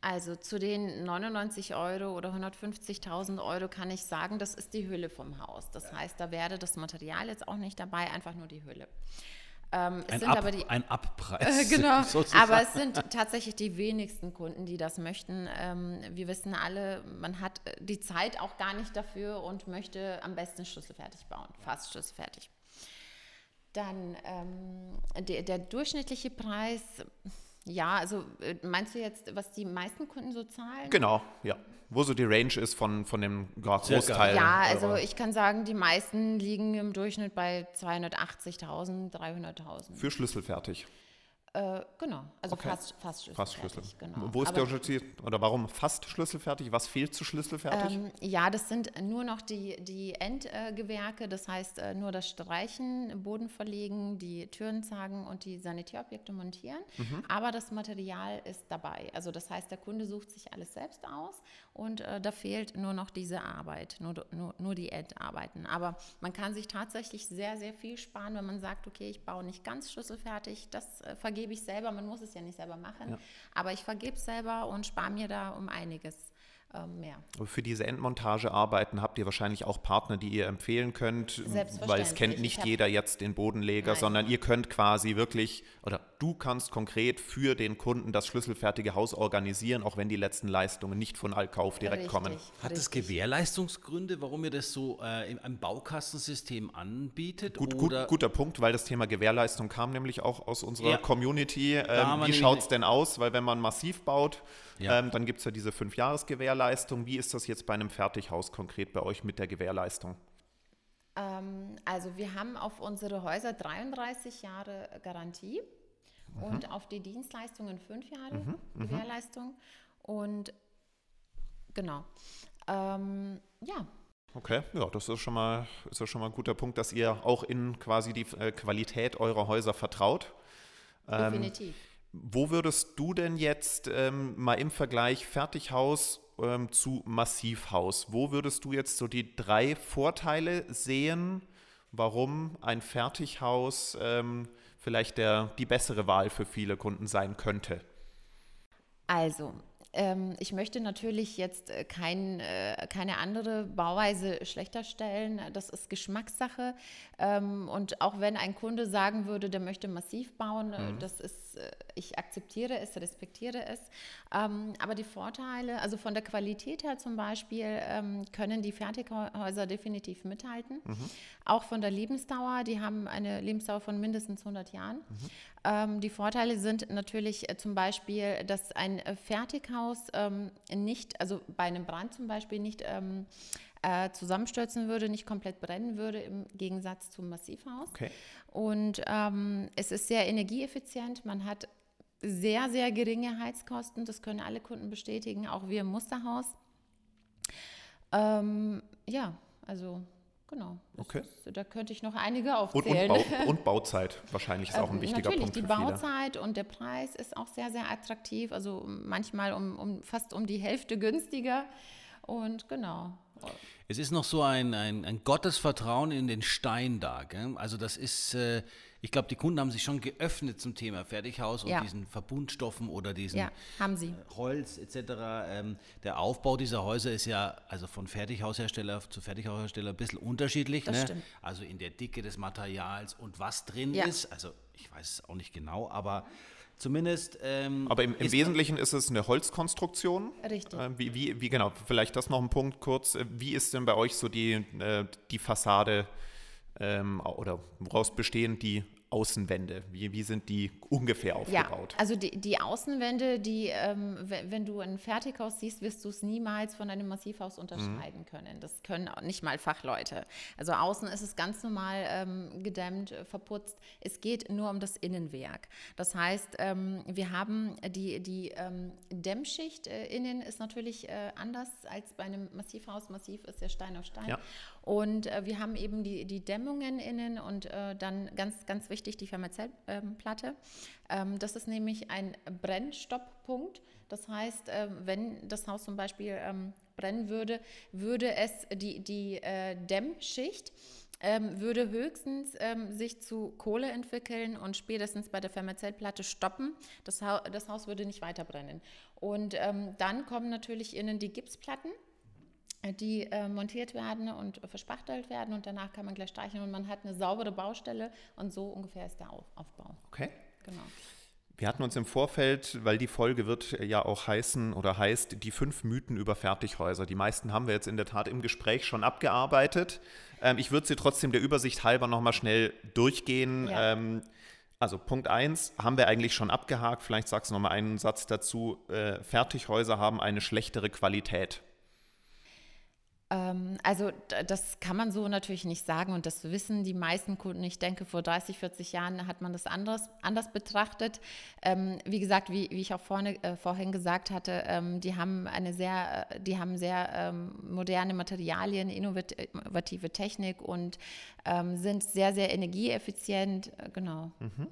[SPEAKER 1] Also zu den 99 Euro oder 150.000 Euro kann ich sagen, das ist die Hülle vom Haus. Das heißt, da wäre das Material jetzt auch nicht dabei, einfach nur die Hülle. Ähm, es
[SPEAKER 3] Ein,
[SPEAKER 1] sind
[SPEAKER 3] Ab,
[SPEAKER 1] aber die
[SPEAKER 3] ein Abpreis.
[SPEAKER 1] Äh, genau,
[SPEAKER 3] sozusagen.
[SPEAKER 1] aber es sind tatsächlich die wenigsten Kunden, die das möchten. Ähm, wir wissen alle, man hat äh, die Zeit auch gar nicht dafür und möchte am besten schlüsselfertig bauen, fast schlüsselfertig. Dann ähm, der, der durchschnittliche Preis, ja, also äh, meinst du jetzt, was die meisten Kunden so zahlen?
[SPEAKER 4] Genau, ja. Wo so die Range ist von, von dem Großteil.
[SPEAKER 1] Ja, also ich kann sagen, die meisten liegen im Durchschnitt bei 280.000, 300.000.
[SPEAKER 4] Für schlüsselfertig.
[SPEAKER 1] Äh, genau, also
[SPEAKER 4] Okay.
[SPEAKER 1] fast, fast schlüsselfertig.
[SPEAKER 4] Fast Schlüssel.
[SPEAKER 1] Genau.
[SPEAKER 4] Wo ist
[SPEAKER 1] Aber,
[SPEAKER 4] der Unterschied? Oder warum fast schlüsselfertig? Was fehlt zu schlüsselfertig?
[SPEAKER 1] Ähm, ja, das sind nur noch die, die Endgewerke, das heißt äh, nur das Streichen, Boden verlegen, die Türen zagen und die Sanitärobjekte montieren.
[SPEAKER 4] Mhm.
[SPEAKER 1] Aber das Material ist dabei. Also das heißt, der Kunde sucht sich alles selbst aus und äh, da fehlt nur noch diese Arbeit, nur, nur, nur die Endarbeiten. Aber man kann sich tatsächlich sehr, sehr viel sparen, wenn man sagt, okay, ich baue nicht ganz schlüsselfertig, das äh, vergebe ich selber. Man muss es ja nicht selber machen,
[SPEAKER 4] Ja.
[SPEAKER 1] aber ich vergebe es selber und spare mir da um einiges ähm, mehr.
[SPEAKER 4] Aber Für diese Endmontagearbeiten habt ihr wahrscheinlich auch Partner, die ihr empfehlen könnt, weil es kennt
[SPEAKER 1] Ich
[SPEAKER 4] nicht jeder jetzt den Bodenleger,
[SPEAKER 1] Nein.
[SPEAKER 4] sondern ihr könnt quasi wirklich, oder du kannst konkret für den Kunden das schlüsselfertige Haus organisieren, auch wenn die letzten Leistungen nicht von Allkauf direkt
[SPEAKER 1] Richtig,
[SPEAKER 4] kommen.
[SPEAKER 3] Hat das
[SPEAKER 1] richtig.
[SPEAKER 3] Gewährleistungsgründe, warum ihr das so äh, im, im Baukastensystem anbietet?
[SPEAKER 4] Gut, gut,
[SPEAKER 3] oder
[SPEAKER 4] guter Punkt, weil das Thema Gewährleistung kam nämlich auch aus unserer
[SPEAKER 3] Ja.
[SPEAKER 4] Community. Ähm, wie schaut es denn aus? Weil wenn man massiv baut,
[SPEAKER 3] Ja.
[SPEAKER 4] ähm, dann gibt es ja diese Fünf-Jahres-Gewährleistung. Wie ist das jetzt bei einem Fertighaus konkret bei euch mit der Gewährleistung?
[SPEAKER 1] Ähm, also wir haben auf unsere Häuser 33 Jahre Garantie
[SPEAKER 4] Mhm.
[SPEAKER 1] und auf die Dienstleistungen fünf Jahre Gewährleistung. Und genau. Ähm, ja,
[SPEAKER 4] Okay, ja, das ist schon mal, ist ja schon mal ein guter Punkt, dass ihr auch in quasi die äh, Qualität eurer Häuser vertraut. Ähm,
[SPEAKER 1] definitiv.
[SPEAKER 4] Wo würdest du denn jetzt ähm, mal im Vergleich Fertighaus ähm, zu Massivhaus, wo würdest du jetzt so die drei Vorteile sehen, warum ein Fertighaus ähm, vielleicht der, die bessere Wahl für viele Kunden sein könnte?
[SPEAKER 1] Also, ich möchte natürlich jetzt äh, kein, äh, keine andere Bauweise schlechter stellen. Das ist Geschmackssache. Ähm, und auch wenn ein Kunde sagen würde, der möchte massiv bauen, äh, das ist, ich akzeptiere es, respektiere es. Ähm, aber die Vorteile, also von der Qualität her zum Beispiel, ähm, können die Fertighäuser definitiv mithalten. Auch von der Lebensdauer, die haben eine Lebensdauer von mindestens 100 Jahren. Ähm, die Vorteile sind natürlich zum Beispiel, dass ein äh, Fertighaus ähm, nicht, also bei einem Brand zum Beispiel nicht ähm, äh, zusammenstürzen würde, nicht komplett brennen würde, im Gegensatz zum Massivhaus.
[SPEAKER 4] Okay.
[SPEAKER 1] Und ähm, es ist sehr energieeffizient. Man hat sehr, sehr geringe Heizkosten. Das können alle Kunden bestätigen, auch wir im Musterhaus. Ähm, ja, also genau.
[SPEAKER 4] Okay.
[SPEAKER 1] Ist, da könnte ich noch einige
[SPEAKER 4] Und,
[SPEAKER 1] aufzählen.
[SPEAKER 4] und, Bau, und Bauzeit wahrscheinlich ist auch ein
[SPEAKER 1] Ähm,
[SPEAKER 4] wichtiger
[SPEAKER 1] Natürlich,
[SPEAKER 4] Punkt
[SPEAKER 1] die
[SPEAKER 4] für viele.
[SPEAKER 1] Bauzeit und der Preis ist auch sehr, sehr attraktiv. Also manchmal um, um fast um die Hälfte günstiger. Und genau.
[SPEAKER 3] Es ist noch so ein, ein, ein Gottesvertrauen in den Stein da. Gell? Also das ist, äh, ich glaube, die Kunden haben sich schon geöffnet zum Thema Fertighaus und
[SPEAKER 1] Ja.
[SPEAKER 3] diesen Verbundstoffen oder diesen
[SPEAKER 1] Ja, haben sie.
[SPEAKER 3] Holz etc. Ähm, der Aufbau dieser Häuser ist ja also von Fertighaushersteller zu Fertighaushersteller ein bisschen unterschiedlich.
[SPEAKER 1] Das
[SPEAKER 3] ne?
[SPEAKER 1] stimmt.
[SPEAKER 3] Also in der Dicke des Materials und was drin
[SPEAKER 1] Ja.
[SPEAKER 3] ist. Also ich weiß es auch nicht genau, aber zumindest. Ähm,
[SPEAKER 4] Aber im, im
[SPEAKER 3] ist-
[SPEAKER 4] Wesentlichen ist es eine Holzkonstruktion.
[SPEAKER 1] Richtig.
[SPEAKER 4] Äh, wie, wie, wie genau, vielleicht das noch ein Punkt kurz. Äh, Wie ist denn bei euch so die, äh, die Fassade ähm, oder woraus bestehen die Außenwände? Wie, wie sind die ungefähr aufgebaut?
[SPEAKER 1] Ja, also die, die Außenwände, die, ähm, we- wenn du ein Fertighaus siehst, wirst du es niemals von einem Massivhaus unterscheiden können. Das können auch nicht mal Fachleute. Also außen ist es ganz normal ähm, gedämmt, äh, verputzt. Es geht nur um das Innenwerk. Das heißt, ähm, wir haben die, die ähm, Dämmschicht äh, innen ist natürlich äh, anders als bei einem Massivhaus. Massiv ist ja Stein auf Stein.
[SPEAKER 4] Ja.
[SPEAKER 1] Und äh, wir haben eben die, die Dämmungen innen und äh, dann ganz, ganz wichtig die Fermazellplatte. Ähm, das ist nämlich ein Brennstopppunkt. Das heißt, äh, wenn das Haus zum Beispiel ähm, brennen würde, würde es die, die äh, Dämmschicht ähm, würde höchstens ähm, sich zu Kohle entwickeln und spätestens bei der Fermazellplatte stoppen. Das, ha das Haus würde nicht weiter brennen. Und ähm, dann kommen natürlich innen die Gipsplatten die äh, montiert werden und äh, verspachtelt werden und danach kann man gleich streichen und man hat eine saubere Baustelle und so ungefähr ist der Auf Aufbau.
[SPEAKER 4] Okay.
[SPEAKER 1] Genau.
[SPEAKER 4] Wir hatten uns im Vorfeld, weil die Folge wird ja auch heißen oder heißt, die fünf Mythen über Fertighäuser. Die meisten haben wir jetzt in der Tat im Gespräch schon abgearbeitet. Ähm, ich würde sie trotzdem der Übersicht halber nochmal schnell durchgehen. Ja. Ähm, also Punkt 1 haben wir eigentlich schon abgehakt. Vielleicht sagst du nochmal einen Satz dazu. Äh, Fertighäuser haben eine schlechtere Qualität.
[SPEAKER 1] Ähm, also das kann man so natürlich nicht sagen und das wissen die meisten Kunden. Ich denke, vor 30, 40 Jahren hat man das anders, anders betrachtet. Ähm, wie gesagt, wie, wie ich auch vorne, äh, vorhin gesagt hatte, ähm, die haben eine sehr, äh, die haben sehr ähm, moderne Materialien, innovative Technik und ähm, sind sehr, sehr energieeffizient. Äh, genau. Mhm.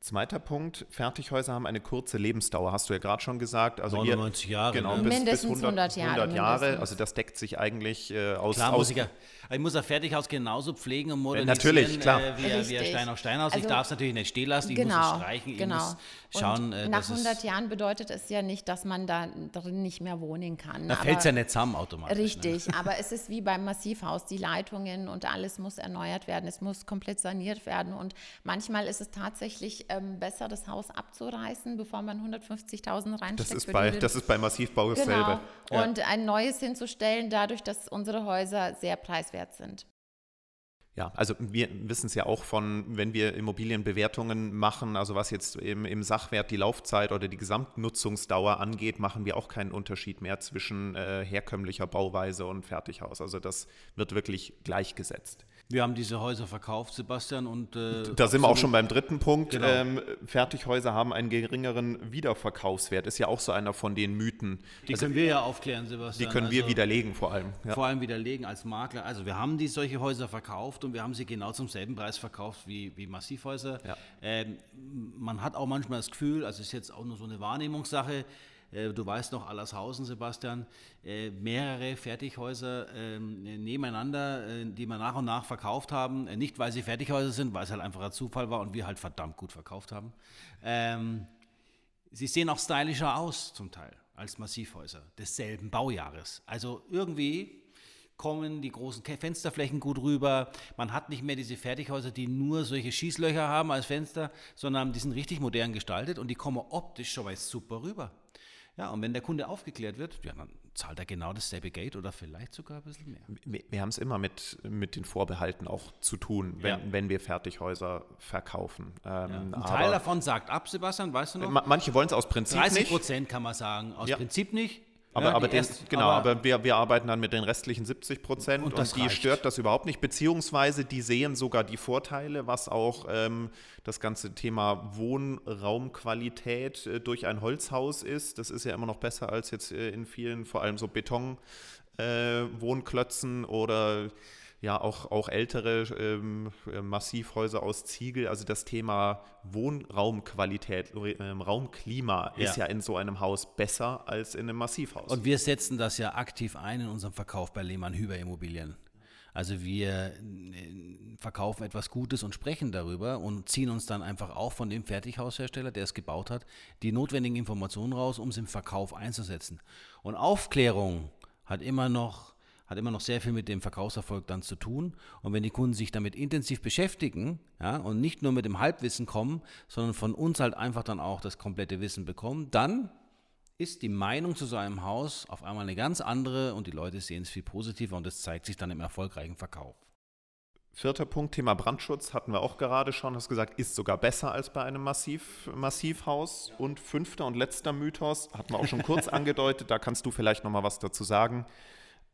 [SPEAKER 4] Zweiter Punkt, Fertighäuser haben eine kurze Lebensdauer, hast du ja gerade schon gesagt.
[SPEAKER 3] Also 99 hier, Jahre.
[SPEAKER 4] Genau,
[SPEAKER 3] ne?
[SPEAKER 4] bis, mindestens bis 100, 100 Jahre. 100 Jahre. Also das deckt sich eigentlich äh, aus.
[SPEAKER 3] Klar,
[SPEAKER 4] aus
[SPEAKER 3] muss ich, ja, ich muss ein Fertighaus genauso pflegen und modernisieren.
[SPEAKER 4] Natürlich, klar.
[SPEAKER 3] Äh, wie, wie ein Stein auf Steinhaus. Also, ich darf es natürlich nicht stehen lassen, ich genau, muss es streichen, ich
[SPEAKER 1] genau.
[SPEAKER 3] muss schauen.
[SPEAKER 1] Äh, nach 100 Jahren bedeutet es ja nicht, dass man da drin nicht mehr wohnen kann.
[SPEAKER 3] Da fällt es ja nicht zusammen automatisch.
[SPEAKER 1] Ne? Richtig, ne? aber es ist wie beim Massivhaus. Die Leitungen und alles muss erneuert werden, es muss komplett saniert werden und manchmal ist es tatsächlich ähm, besser, das Haus abzureißen, bevor man 150.000 reinsteckt.
[SPEAKER 4] Das ist, bei, das ist bei Massivbau
[SPEAKER 1] genau.
[SPEAKER 4] dasselbe.
[SPEAKER 1] Ja. Und ein neues hinzustellen, dadurch, dass unsere Häuser sehr preiswert sind.
[SPEAKER 4] Ja, also wir wissen es ja auch von, wenn wir Immobilienbewertungen machen, also was jetzt im, im, Sachwert die Laufzeit oder die Gesamtnutzungsdauer angeht, machen wir auch keinen Unterschied mehr zwischen äh, herkömmlicher Bauweise und Fertighaus. Also das wird wirklich gleichgesetzt.
[SPEAKER 3] Wir haben diese Häuser verkauft, Sebastian, und
[SPEAKER 4] äh, da sind wir auch schon beim dritten Punkt. Genau. Ähm, Fertighäuser haben einen geringeren Wiederverkaufswert. Ist ja auch so einer von den Mythen.
[SPEAKER 3] Die also, können wir ja aufklären, Sebastian.
[SPEAKER 4] Die können also, wir widerlegen vor allem.
[SPEAKER 3] Ja. Vor allem widerlegen als Makler. Also wir haben die solche Häuser verkauft und wir haben sie genau zum selben Preis verkauft wie, wie Massivhäuser. Ja. Ähm, man hat auch manchmal das Gefühl, also ist jetzt auch nur so eine Wahrnehmungssache, du weißt noch Allershausen, Sebastian, äh, mehrere Fertighäuser ähm, nebeneinander, äh, die wir nach und nach verkauft haben. Nicht, weil sie Fertighäuser sind, weil es halt einfach ein Zufall war und wir halt verdammt gut verkauft haben. Ähm, sie sehen auch stylischer aus zum Teil als Massivhäuser desselben Baujahres. Also irgendwie kommen die großen Fensterflächen gut rüber. Man hat nicht mehr diese Fertighäuser, die nur solche Schießlöcher haben als Fenster, sondern die sind richtig modern gestaltet und die kommen optisch schon mal super rüber. Ja, und wenn der Kunde aufgeklärt wird, ja, dann zahlt er genau dasselbe Geld oder vielleicht sogar ein bisschen mehr.
[SPEAKER 4] Wir, wir haben es immer mit, mit den Vorbehalten auch zu tun, wenn, ja. wenn wir Fertighäuser verkaufen.
[SPEAKER 3] Ähm, ja. Ein Teil davon sagt ab, Sebastian, weißt du noch?
[SPEAKER 4] Manche wollen es aus Prinzip 30
[SPEAKER 3] nicht. 30 Prozent kann man sagen, aus Prinzip nicht.
[SPEAKER 4] Aber, ja, aber, den, genau, aber, aber wir, wir, arbeiten dann mit den restlichen 70 Prozent und, und die reicht. stört das überhaupt nicht, beziehungsweise die sehen sogar die Vorteile, was auch ähm, das ganze Thema Wohnraumqualität äh, durch ein Holzhaus ist. Das ist ja immer noch besser als jetzt äh, in vielen, vor allem so Betonwohnklötzen äh, oder ja auch, auch ältere ähm, äh, Massivhäuser aus Ziegel. Also das Thema Wohnraumqualität, ähm, Raumklima ja. ist ja in so einem Haus besser als in einem Massivhaus.
[SPEAKER 3] Und wir setzen das ja aktiv ein in unserem Verkauf bei Lehmann Hüber Immobilien. Also wir äh, verkaufen etwas Gutes und sprechen darüber und ziehen uns dann einfach auch von dem Fertighaushersteller, der es gebaut hat, die notwendigen Informationen raus, um es im Verkauf einzusetzen. Und Aufklärung hat immer noch hat immer noch sehr viel mit dem Verkaufserfolg dann zu tun. Und wenn die Kunden sich damit intensiv beschäftigen ja, und nicht nur mit dem Halbwissen kommen, sondern von uns halt einfach dann auch das komplette Wissen bekommen, dann ist die Meinung zu so einem Haus auf einmal eine ganz andere und die Leute sehen es viel positiver und es zeigt sich dann im erfolgreichen Verkauf.
[SPEAKER 4] Vierter Punkt, Thema Brandschutz, hatten wir auch gerade schon, hast gesagt, ist sogar besser als bei einem Massiv, Massivhaus. Und fünfter und letzter Mythos, hatten wir auch schon kurz angedeutet, da kannst du vielleicht nochmal was dazu sagen.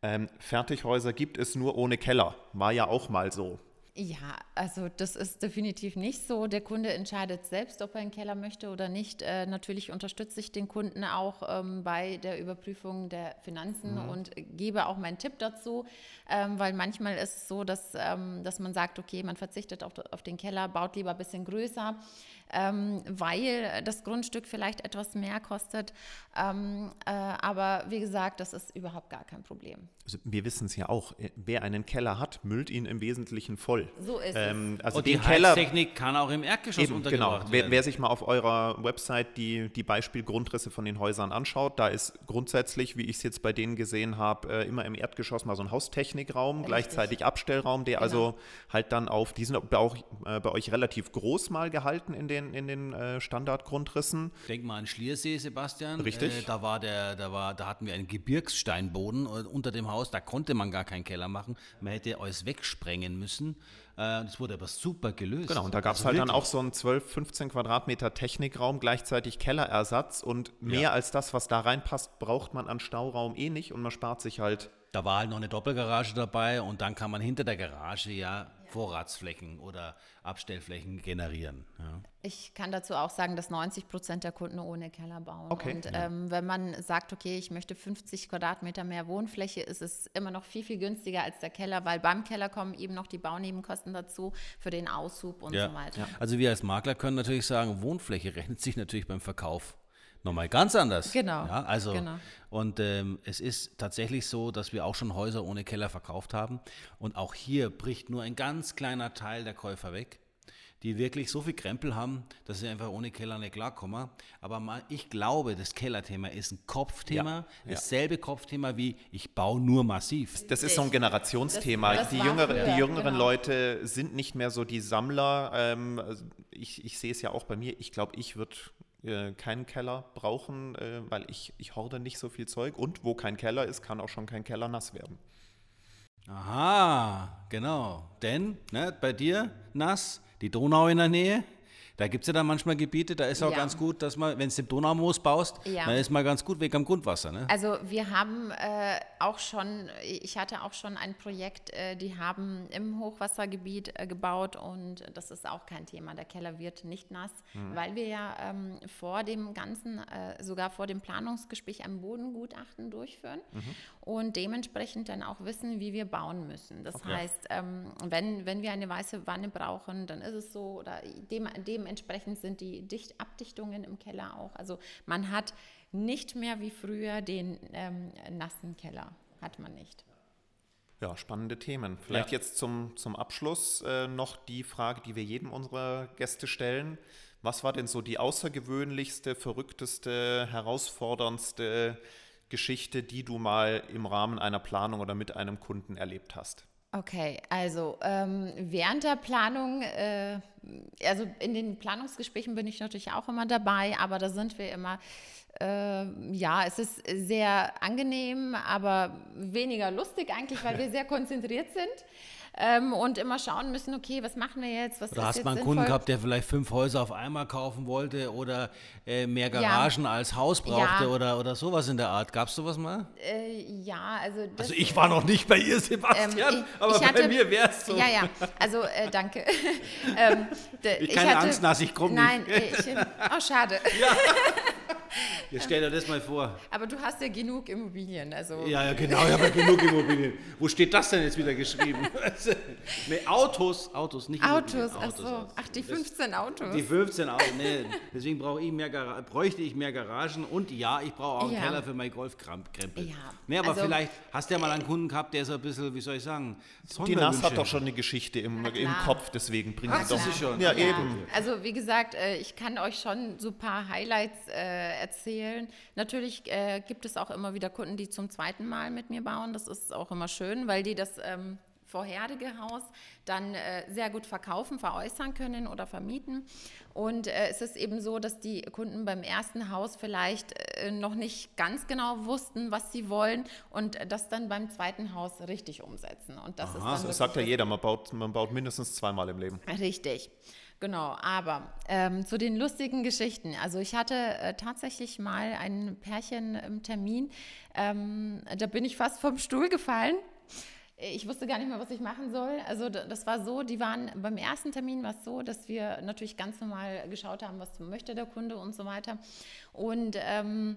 [SPEAKER 4] Ähm, Fertighäuser gibt es nur ohne Keller. War ja auch mal so.
[SPEAKER 1] Ja, also das ist definitiv nicht so. Der Kunde entscheidet selbst, ob er einen Keller möchte oder nicht. Äh, natürlich unterstütze ich den Kunden auch ähm, bei der Überprüfung der Finanzen mhm. und gebe auch meinen Tipp dazu, ähm, weil manchmal ist es so, dass, ähm, dass man sagt, okay, man verzichtet auf, auf den Keller, baut lieber ein bisschen größer ähm, weil das Grundstück vielleicht etwas mehr kostet. Ähm, äh, aber wie gesagt, das ist überhaupt gar kein Problem.
[SPEAKER 4] Also wir wissen es ja auch, wer einen Keller hat, müllt ihn im Wesentlichen voll.
[SPEAKER 1] So ist
[SPEAKER 4] ähm,
[SPEAKER 3] es.
[SPEAKER 4] Also
[SPEAKER 3] Und
[SPEAKER 4] den
[SPEAKER 3] die
[SPEAKER 4] Keller,
[SPEAKER 3] Heiztechnik kann auch im Erdgeschoss
[SPEAKER 4] Eben,
[SPEAKER 3] untergebracht
[SPEAKER 4] genau. Wer,
[SPEAKER 3] werden.
[SPEAKER 4] wer sich mal auf eurer Website die, die Beispielgrundrisse von den Häusern anschaut, da ist grundsätzlich, wie ich es jetzt bei denen gesehen habe, äh, immer im Erdgeschoss mal so ein Haustechnikraum,
[SPEAKER 1] Richtig.
[SPEAKER 4] gleichzeitig Abstellraum, der
[SPEAKER 1] Genau.
[SPEAKER 4] also halt dann auf, die sind auch äh, bei euch relativ groß mal gehalten in den, in den äh, Standardgrundrissen.
[SPEAKER 3] Denk mal an Schliersee, Sebastian.
[SPEAKER 4] Richtig.
[SPEAKER 3] Äh, da war der, da war, da hatten wir einen Gebirgssteinboden äh, unter dem Haus. Da konnte man gar keinen Keller machen. Man hätte alles wegsprengen müssen. Äh, das wurde aber super gelöst.
[SPEAKER 4] Genau, und da gab es
[SPEAKER 3] Also
[SPEAKER 4] halt dann
[SPEAKER 3] wirklich.
[SPEAKER 4] auch so einen 12, 15 Quadratmeter Technikraum, gleichzeitig Kellerersatz und mehr
[SPEAKER 3] Ja.
[SPEAKER 4] als das, was da reinpasst, braucht man an Stauraum eh nicht und man spart sich halt
[SPEAKER 3] Da war halt noch eine Doppelgarage dabei und dann kann man hinter der Garage ja Vorratsflächen oder Abstellflächen generieren. Ja.
[SPEAKER 1] Ich kann dazu auch sagen, dass 90 Prozent der Kunden ohne Keller bauen.
[SPEAKER 4] Okay.
[SPEAKER 1] Und ähm, wenn man sagt, okay, ich möchte 50 Quadratmeter mehr Wohnfläche, ist es immer noch viel, viel günstiger als der Keller, weil beim Keller kommen eben noch die Baunebenkosten dazu für den Aushub und
[SPEAKER 3] Ja.
[SPEAKER 1] so weiter.
[SPEAKER 3] Also wir als Makler können natürlich sagen, Wohnfläche rechnet sich natürlich beim Verkauf nochmal ganz anders.
[SPEAKER 1] Genau,
[SPEAKER 3] Ja, also
[SPEAKER 1] genau.
[SPEAKER 3] und ähm, es ist tatsächlich so, dass wir auch schon Häuser ohne Keller verkauft haben und auch hier bricht nur ein ganz kleiner Teil der Käufer weg, die wirklich so viel Krempel haben, dass sie einfach ohne Keller nicht klarkommen. Aber mal, ich glaube, das Kellerthema ist ein Kopfthema,
[SPEAKER 4] Ja, ja.
[SPEAKER 3] dasselbe Kopfthema wie ich baue nur massiv.
[SPEAKER 4] Das ist so ein Generationsthema.
[SPEAKER 1] Das- das
[SPEAKER 4] die, jüngere, die jüngeren
[SPEAKER 1] genau.
[SPEAKER 4] Leute sind nicht mehr so die Sammler. Ähm, also ich, ich sehe es ja auch bei mir. Ich glaube, ich würde äh, keinen Keller brauchen, äh, weil ich, ich horde nicht so viel Zeug. Und wo kein Keller ist, kann auch schon kein Keller nass werden.
[SPEAKER 3] Aha, genau. Denn ne, bei dir nass, die Donau in der Nähe, da gibt es ja dann manchmal Gebiete, da ist auch
[SPEAKER 1] Ja.
[SPEAKER 3] ganz gut, dass man, wenn du den Donaumoos baust,
[SPEAKER 1] Ja.
[SPEAKER 3] dann ist mal ganz gut wegen am Grundwasser. Ne?
[SPEAKER 1] Also wir haben äh, auch schon, ich hatte auch schon ein Projekt, äh, die haben im Hochwassergebiet äh, gebaut und das ist auch kein Thema. Der Keller wird nicht nass, weil wir ja ähm, vor dem ganzen, äh, sogar vor dem Planungsgespräch ein Bodengutachten durchführen und dementsprechend dann auch wissen, wie wir bauen müssen. Das heißt, ähm, wenn, wenn wir eine weiße Wanne brauchen, dann ist es so, oder dem, dementsprechend sind die Dicht Abdichtungen im Keller auch. Also man hat nicht mehr wie früher den ähm, nassen Keller. Hat man nicht.
[SPEAKER 4] Ja, spannende Themen. Vielleicht
[SPEAKER 3] Ja.
[SPEAKER 4] jetzt zum, zum Abschluss äh, noch die Frage, die wir jedem unserer Gäste stellen. Was war denn so die außergewöhnlichste, verrückteste, herausforderndste Geschichte, die du mal im Rahmen einer Planung oder mit einem Kunden erlebt hast?
[SPEAKER 1] Okay, also ähm, während der Planung, äh, also in den Planungsgesprächen bin ich natürlich auch immer dabei, aber da sind wir immer, äh, ja, es ist sehr angenehm, aber weniger lustig eigentlich, weil wir sehr konzentriert sind ähm, und immer schauen müssen, okay, was machen wir jetzt, was
[SPEAKER 3] Oder hast
[SPEAKER 1] jetzt
[SPEAKER 3] mal einen
[SPEAKER 1] sinnvoll?
[SPEAKER 3] Kunden gehabt, der vielleicht fünf Häuser auf einmal kaufen wollte oder äh, mehr Garagen als Haus brauchte
[SPEAKER 1] Ja.
[SPEAKER 3] oder, oder sowas in der Art? Gab es sowas mal?
[SPEAKER 1] Äh, ja, also das,
[SPEAKER 3] Also ich war noch nicht bei ihr, Sebastian,
[SPEAKER 1] Ähm, ich-
[SPEAKER 3] aber
[SPEAKER 1] ich
[SPEAKER 3] bei
[SPEAKER 1] hatte-
[SPEAKER 3] mir wäre es so.
[SPEAKER 1] Ja, ja, also äh, danke. ähm,
[SPEAKER 3] Ich- keine Angst, Nass, ich komm nicht.
[SPEAKER 1] Nein, ich, oh, schade.
[SPEAKER 3] Jetzt stell dir das mal vor.
[SPEAKER 1] Aber du hast ja genug Immobilien, also
[SPEAKER 3] Ja, ja, genau, ich habe ja genug Immobilien. Wo steht das denn jetzt wieder geschrieben? nee, Autos, Autos, nicht Immobilien,
[SPEAKER 1] Autos, ach so.
[SPEAKER 3] Autos.
[SPEAKER 1] Ach, die
[SPEAKER 3] Das-
[SPEAKER 1] 15 Autos.
[SPEAKER 3] Die 15 Autos, nee, deswegen brauche ich mehr Gara bräuchte ich mehr Garagen und ja, ich brauche auch einen
[SPEAKER 1] Ja.
[SPEAKER 3] Keller für mein Golfkrempel.
[SPEAKER 1] Ja,
[SPEAKER 3] Nee, aber
[SPEAKER 1] also-
[SPEAKER 3] vielleicht hast du ja mal einen Kunden gehabt, der so ein bisschen, wie soll ich sagen,
[SPEAKER 4] Die NAS hat doch schon eine Geschichte im, im. Kopf, deswegen bringt sie doch.
[SPEAKER 3] schon?
[SPEAKER 4] Ja,
[SPEAKER 3] Ja.
[SPEAKER 4] eben.
[SPEAKER 1] Also wie gesagt, äh, ich kann euch schon so ein paar Highlights äh, erzählen. Natürlich äh, gibt es auch immer wieder Kunden, die zum zweiten Mal mit mir bauen. Das ist auch immer schön, weil die das ähm, vorherige Haus dann äh, sehr gut verkaufen, veräußern können oder vermieten. Und äh, es ist eben so, dass die Kunden beim ersten Haus vielleicht äh, noch nicht ganz genau wussten, was sie wollen und das dann beim zweiten Haus richtig umsetzen. Und das ist dann wirklich
[SPEAKER 4] sagt ja jeder, man baut, man baut mindestens zweimal im Leben.
[SPEAKER 1] Richtig, genau. Aber ähm, zu den lustigen Geschichten. Also ich hatte äh, tatsächlich mal ein Pärchen im Termin, ähm, da bin ich fast vom Stuhl gefallen. Ich wusste gar nicht mehr, was ich machen soll. Also das war so, die waren beim ersten Termin war es so, dass wir natürlich ganz normal geschaut haben, was möchte der Kunde und so weiter. Und ähm,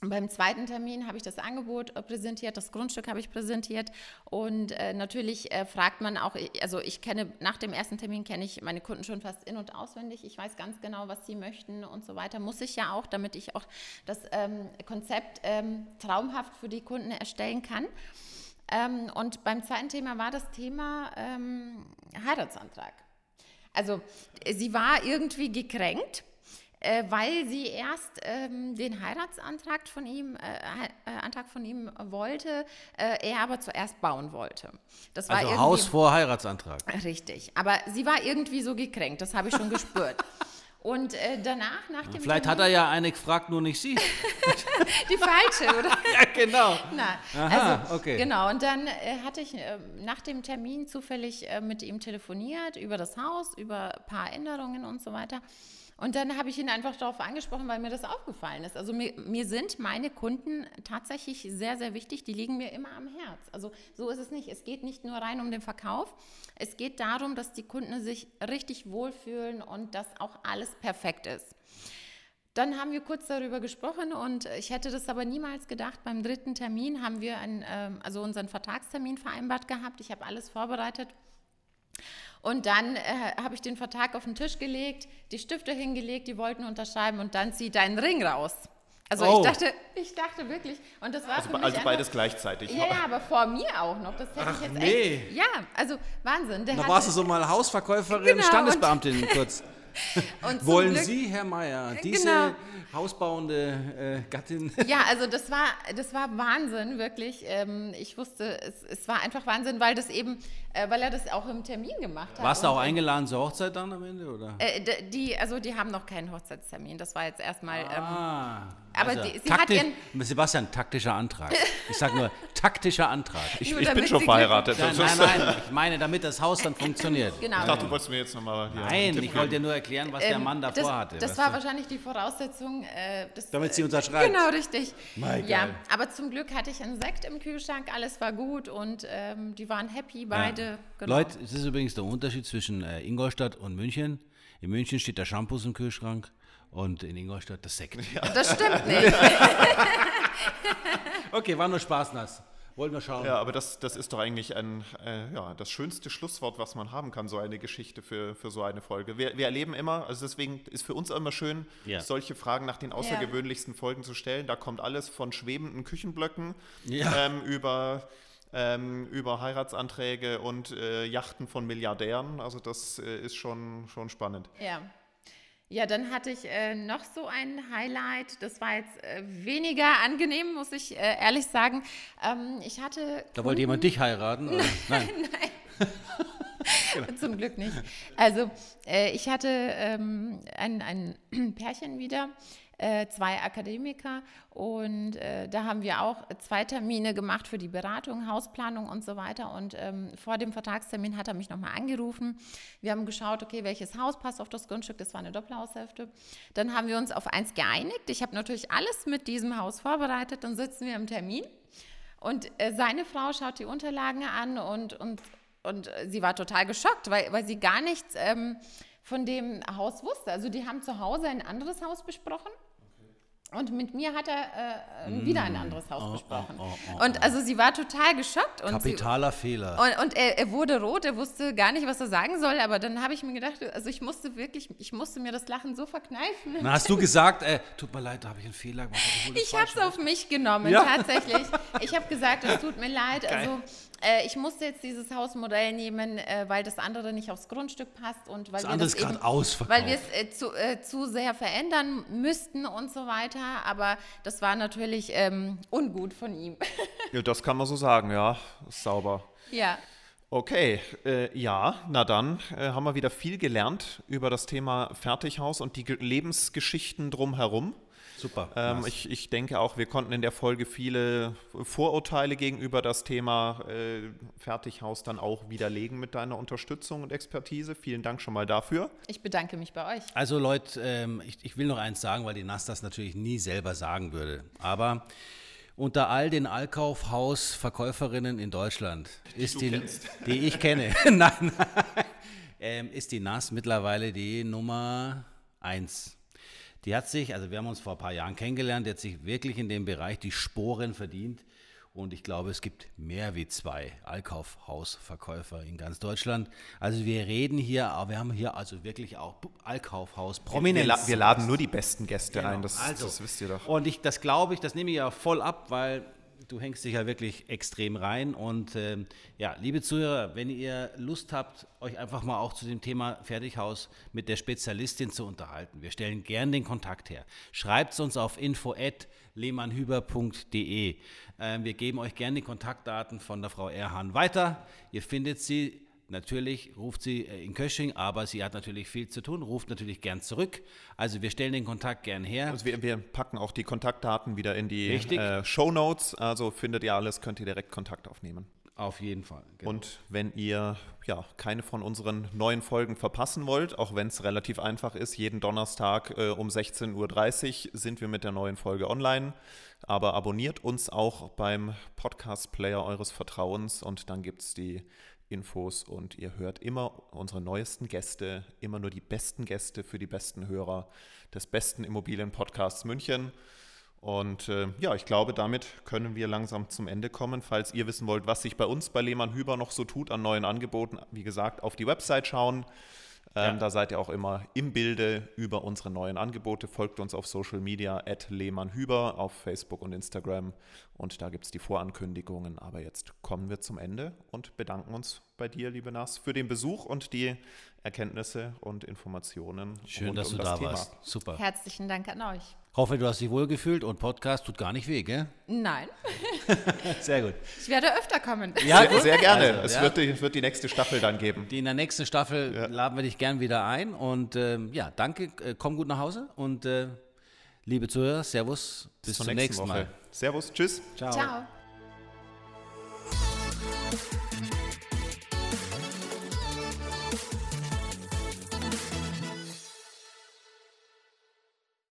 [SPEAKER 1] beim zweiten Termin habe ich das Angebot äh, präsentiert, das Grundstück habe ich präsentiert und äh, natürlich äh, fragt man auch, also ich kenne, nach dem ersten Termin kenne ich meine Kunden schon fast in- und auswendig, ich weiß ganz genau, was sie möchten und so weiter, muss ich ja auch, damit ich auch das ähm, Konzept ähm, traumhaft für die Kunden erstellen kann. Ähm, und beim zweiten Thema war das Thema ähm, Heiratsantrag. Also sie war irgendwie gekränkt, äh, weil sie erst ähm, den Heiratsantrag von ihm, äh, äh, Antrag von ihm wollte, äh, er aber zuerst bauen wollte.
[SPEAKER 3] Das war also Haus vor Heiratsantrag.
[SPEAKER 1] Richtig, aber sie war irgendwie so gekränkt, das habe ich schon gespürt. Und äh, danach, nach dem
[SPEAKER 3] Vielleicht Termin, hat er ja eine gefragt, nur nicht sie.
[SPEAKER 1] die falsche, oder?
[SPEAKER 3] ja, genau.
[SPEAKER 1] Na, Aha, also, okay. Genau, und dann äh, hatte ich äh, nach dem Termin zufällig äh, mit ihm telefoniert über das Haus, über ein paar Änderungen und so weiter. Und dann habe ich ihn einfach darauf angesprochen, weil mir das aufgefallen ist. Also mir, mir, sind meine Kunden tatsächlich sehr, sehr wichtig. Die liegen mir immer am Herz. Also so ist es nicht. Es geht nicht nur rein um den Verkauf. Es geht darum, dass die Kunden sich richtig wohlfühlen und dass auch alles perfekt ist. Dann haben wir kurz darüber gesprochen und ich hätte das aber niemals gedacht. Beim dritten Termin haben wir einen, ähm, also unseren Vertragstermin vereinbart gehabt. Ich habe alles vorbereitet. Und dann äh, habe ich den Vertrag auf den Tisch gelegt, die Stifte hingelegt, die wollten unterschreiben und dann zieht dein Ring raus. Also oh. ich dachte, ich dachte wirklich, und das war
[SPEAKER 4] also, also beides einfach, gleichzeitig.
[SPEAKER 1] Ja, ja, aber vor mir auch noch. Das hätte Ach, ich jetzt nee. echt. Ja, also Wahnsinn.
[SPEAKER 3] da warst du so mal Hausverkäuferin, genau, Standesbeamtin kurz. Wollen Glück, Sie, Herr Mayer, diese genau. hausbauende äh, Gattin?
[SPEAKER 1] Ja, also das war, das war Wahnsinn, wirklich. Ähm, ich wusste, es, es war einfach Wahnsinn, weil das eben, äh, weil er das auch im Termin gemacht hat.
[SPEAKER 3] Warst du auch eingeladen zur Hochzeit dann am Ende, oder?
[SPEAKER 1] Äh, die, also die haben noch keinen Hochzeitstermin. Das war jetzt erstmal. Ähm,
[SPEAKER 3] ah. Ähm, aber also, die, sie taktisch, hat ihren Sebastian, taktischer Antrag. Ich sage nur taktischer Antrag.
[SPEAKER 4] Ich, ich bin schon verheiratet.
[SPEAKER 3] Nein, nein, nein, ich meine, damit das Haus dann funktioniert.
[SPEAKER 4] Genau. Ich dachte, du wolltest mir jetzt nochmal.
[SPEAKER 3] Nein, ich wollte dir nur erklären, was ähm, der Mann davor
[SPEAKER 1] das,
[SPEAKER 3] hatte.
[SPEAKER 1] Das war du? wahrscheinlich die Voraussetzung.
[SPEAKER 3] Äh, das, damit sie unterschreibt.
[SPEAKER 1] Genau, richtig. My ja, aber zum Glück hatte ich einen Sekt im Kühlschrank, alles war gut und ähm, die waren happy, beide. Ja.
[SPEAKER 3] Genau. Leute, es ist übrigens der Unterschied zwischen äh, Ingolstadt und München. In München steht der Shampoo im Kühlschrank und in Ingolstadt das Sekt.
[SPEAKER 1] Ja. Das stimmt nicht.
[SPEAKER 3] okay, war nur Spaß nass. Wollten wir schauen.
[SPEAKER 4] Ja, aber das, das ist doch eigentlich ein, äh, ja, das schönste Schlusswort, was man haben kann, so eine Geschichte für, für so eine Folge. Wir, wir erleben immer, also deswegen ist für uns immer schön, ja. solche Fragen nach den außergewöhnlichsten ja. Folgen zu stellen. Da kommt alles von schwebenden Küchenblöcken ja. ähm, über ähm, über Heiratsanträge und äh, Yachten von Milliardären. Also das äh, ist schon, schon spannend.
[SPEAKER 1] Ja. Ja, dann hatte ich äh, noch so ein Highlight. Das war jetzt äh, weniger angenehm, muss ich äh, ehrlich sagen. Ähm, ich hatte.
[SPEAKER 3] Da wollte jemand dich heiraten? Oder?
[SPEAKER 1] Nein. nein. genau. Zum Glück nicht. Also, äh, ich hatte ähm, ein, ein Pärchen wieder äh, zwei Akademiker und äh, da haben wir auch zwei Termine gemacht für die Beratung, Hausplanung und so weiter. Und ähm, vor dem Vertragstermin hat er mich nochmal angerufen. Wir haben geschaut, okay, welches Haus passt auf das Grundstück, das war eine Doppelhaushälfte. Dann haben wir uns auf eins geeinigt. Ich habe natürlich alles mit diesem Haus vorbereitet. Dann sitzen wir im Termin und äh, seine Frau schaut die Unterlagen an und, und, und sie war total geschockt, weil, weil sie gar nichts ähm, von dem Haus wusste. Also die haben zu Hause ein anderes Haus besprochen und mit mir hat er äh, wieder ein mm. anderes Haus oh, besprochen. Oh, oh, oh, und also sie war total geschockt. Und
[SPEAKER 3] Kapitaler sie, Fehler.
[SPEAKER 1] Und, und er, er, wurde rot, er wusste gar nicht, was er sagen soll. Aber dann habe ich mir gedacht, also ich musste wirklich, ich musste mir das Lachen so verkneifen.
[SPEAKER 3] Dann hast du gesagt, äh, tut mir leid, da habe ich einen Fehler gemacht.
[SPEAKER 1] Ich habe es auf mich genommen, ja. tatsächlich. Ich habe gesagt, es tut mir leid. Geil. Also äh, ich musste jetzt dieses Hausmodell nehmen, äh, weil das andere nicht aufs Grundstück passt und weil
[SPEAKER 3] das wir das eben,
[SPEAKER 1] weil wir es äh, zu, äh, zu, sehr verändern müssten und so weiter. Aber das war natürlich ähm, ungut von ihm.
[SPEAKER 4] ja, das kann man so sagen, ja. Ist sauber.
[SPEAKER 1] Ja.
[SPEAKER 4] Okay, äh, ja, na dann äh, haben wir wieder viel gelernt über das Thema Fertighaus und die Ge Lebensgeschichten drumherum.
[SPEAKER 3] Super.
[SPEAKER 4] Ähm, ich, ich, denke auch, wir konnten in der Folge viele Vorurteile gegenüber das Thema äh, Fertighaus dann auch widerlegen mit deiner Unterstützung und Expertise. Vielen Dank schon mal dafür.
[SPEAKER 1] Ich bedanke mich bei euch.
[SPEAKER 3] Also Leute, ähm, ich, ich, will noch eins sagen, weil die NAS das natürlich nie selber sagen würde. Aber unter all den Allkaufhausverkäuferinnen in Deutschland ist die, die ich kenne, nein, ähm, ist die NAS mittlerweile die Nummer eins. Die hat sich, also wir haben uns vor ein paar Jahren kennengelernt, die hat sich wirklich in dem Bereich die Sporen verdient. Und ich glaube, es gibt mehr wie zwei Allkaufhausverkäufer in ganz Deutschland. Also wir reden hier, aber wir haben hier also wirklich auch Allkaufhaus Prominenz.
[SPEAKER 4] Wir, wir, laden nur die besten Gäste genau. ein, das, also, das wisst ihr doch.
[SPEAKER 3] Und ich, das glaube ich, das nehme ich ja voll ab, weil du hängst dich ja wirklich extrem rein. Und ähm, ja, liebe Zuhörer, wenn ihr Lust habt, euch einfach mal auch zu dem Thema Fertighaus mit der Spezialistin zu unterhalten, wir stellen gern den Kontakt her. Schreibt es uns auf info.lehmannhüber.de. Ähm, wir geben euch gern die Kontaktdaten von der Frau Erhahn weiter. Ihr findet sie Natürlich ruft sie äh, in Kösching, aber sie hat natürlich viel zu tun, ruft natürlich gern zurück. Also wir stellen den Kontakt gern her.
[SPEAKER 4] Also wir, wir packen auch die Kontaktdaten wieder in die äh, Show Notes. Also findet ihr alles, könnt ihr direkt Kontakt aufnehmen.
[SPEAKER 3] Auf jeden Fall.
[SPEAKER 4] Genau. Und wenn ihr ja keine von unseren neuen Folgen verpassen wollt, auch wenn es relativ einfach ist, jeden Donnerstag äh, um 16.30 Uhr sind wir mit der neuen Folge online. Aber abonniert uns auch beim Podcast-Player eures Vertrauens und dann gibt es die Infos und ihr hört immer unsere neuesten Gäste, immer nur die besten Gäste für die besten Hörer des besten Immobilienpodcasts München. Und äh, ja, ich glaube, damit können wir langsam zum Ende kommen. Falls ihr wissen wollt, was sich bei uns bei Lehmann Hüber noch so tut an neuen Angeboten, wie gesagt, auf die Website schauen. Ähm, ja. Da seid ihr auch immer im Bilde über unsere neuen Angebote. Folgt uns auf Social Media at Lehmann Hüber auf Facebook und Instagram. Und da gibt es die Vorankündigungen. Aber jetzt kommen wir zum Ende und bedanken uns bei dir, liebe Nas, für den Besuch und die Erkenntnisse und Informationen.
[SPEAKER 3] Schön, dass um du da Thema. warst.
[SPEAKER 1] Super. Herzlichen Dank an euch.
[SPEAKER 3] Hoffe, du hast dich wohlgefühlt und Podcast tut gar nicht weh, gell?
[SPEAKER 1] Nein.
[SPEAKER 3] sehr gut.
[SPEAKER 1] Ich werde öfter kommen.
[SPEAKER 4] Ja, sehr, sehr gerne. Also, es, ja. wird die, wird, die, nächste Staffel dann geben.
[SPEAKER 3] Die in der nächsten Staffel ja. laden wir dich gern wieder ein. Und ähm, ja, danke, äh, komm gut nach Hause und äh, liebe Zuhörer, Servus, bis, bis zum nächsten Woche. Mal.
[SPEAKER 4] Servus, tschüss.
[SPEAKER 1] Ciao. Ciao.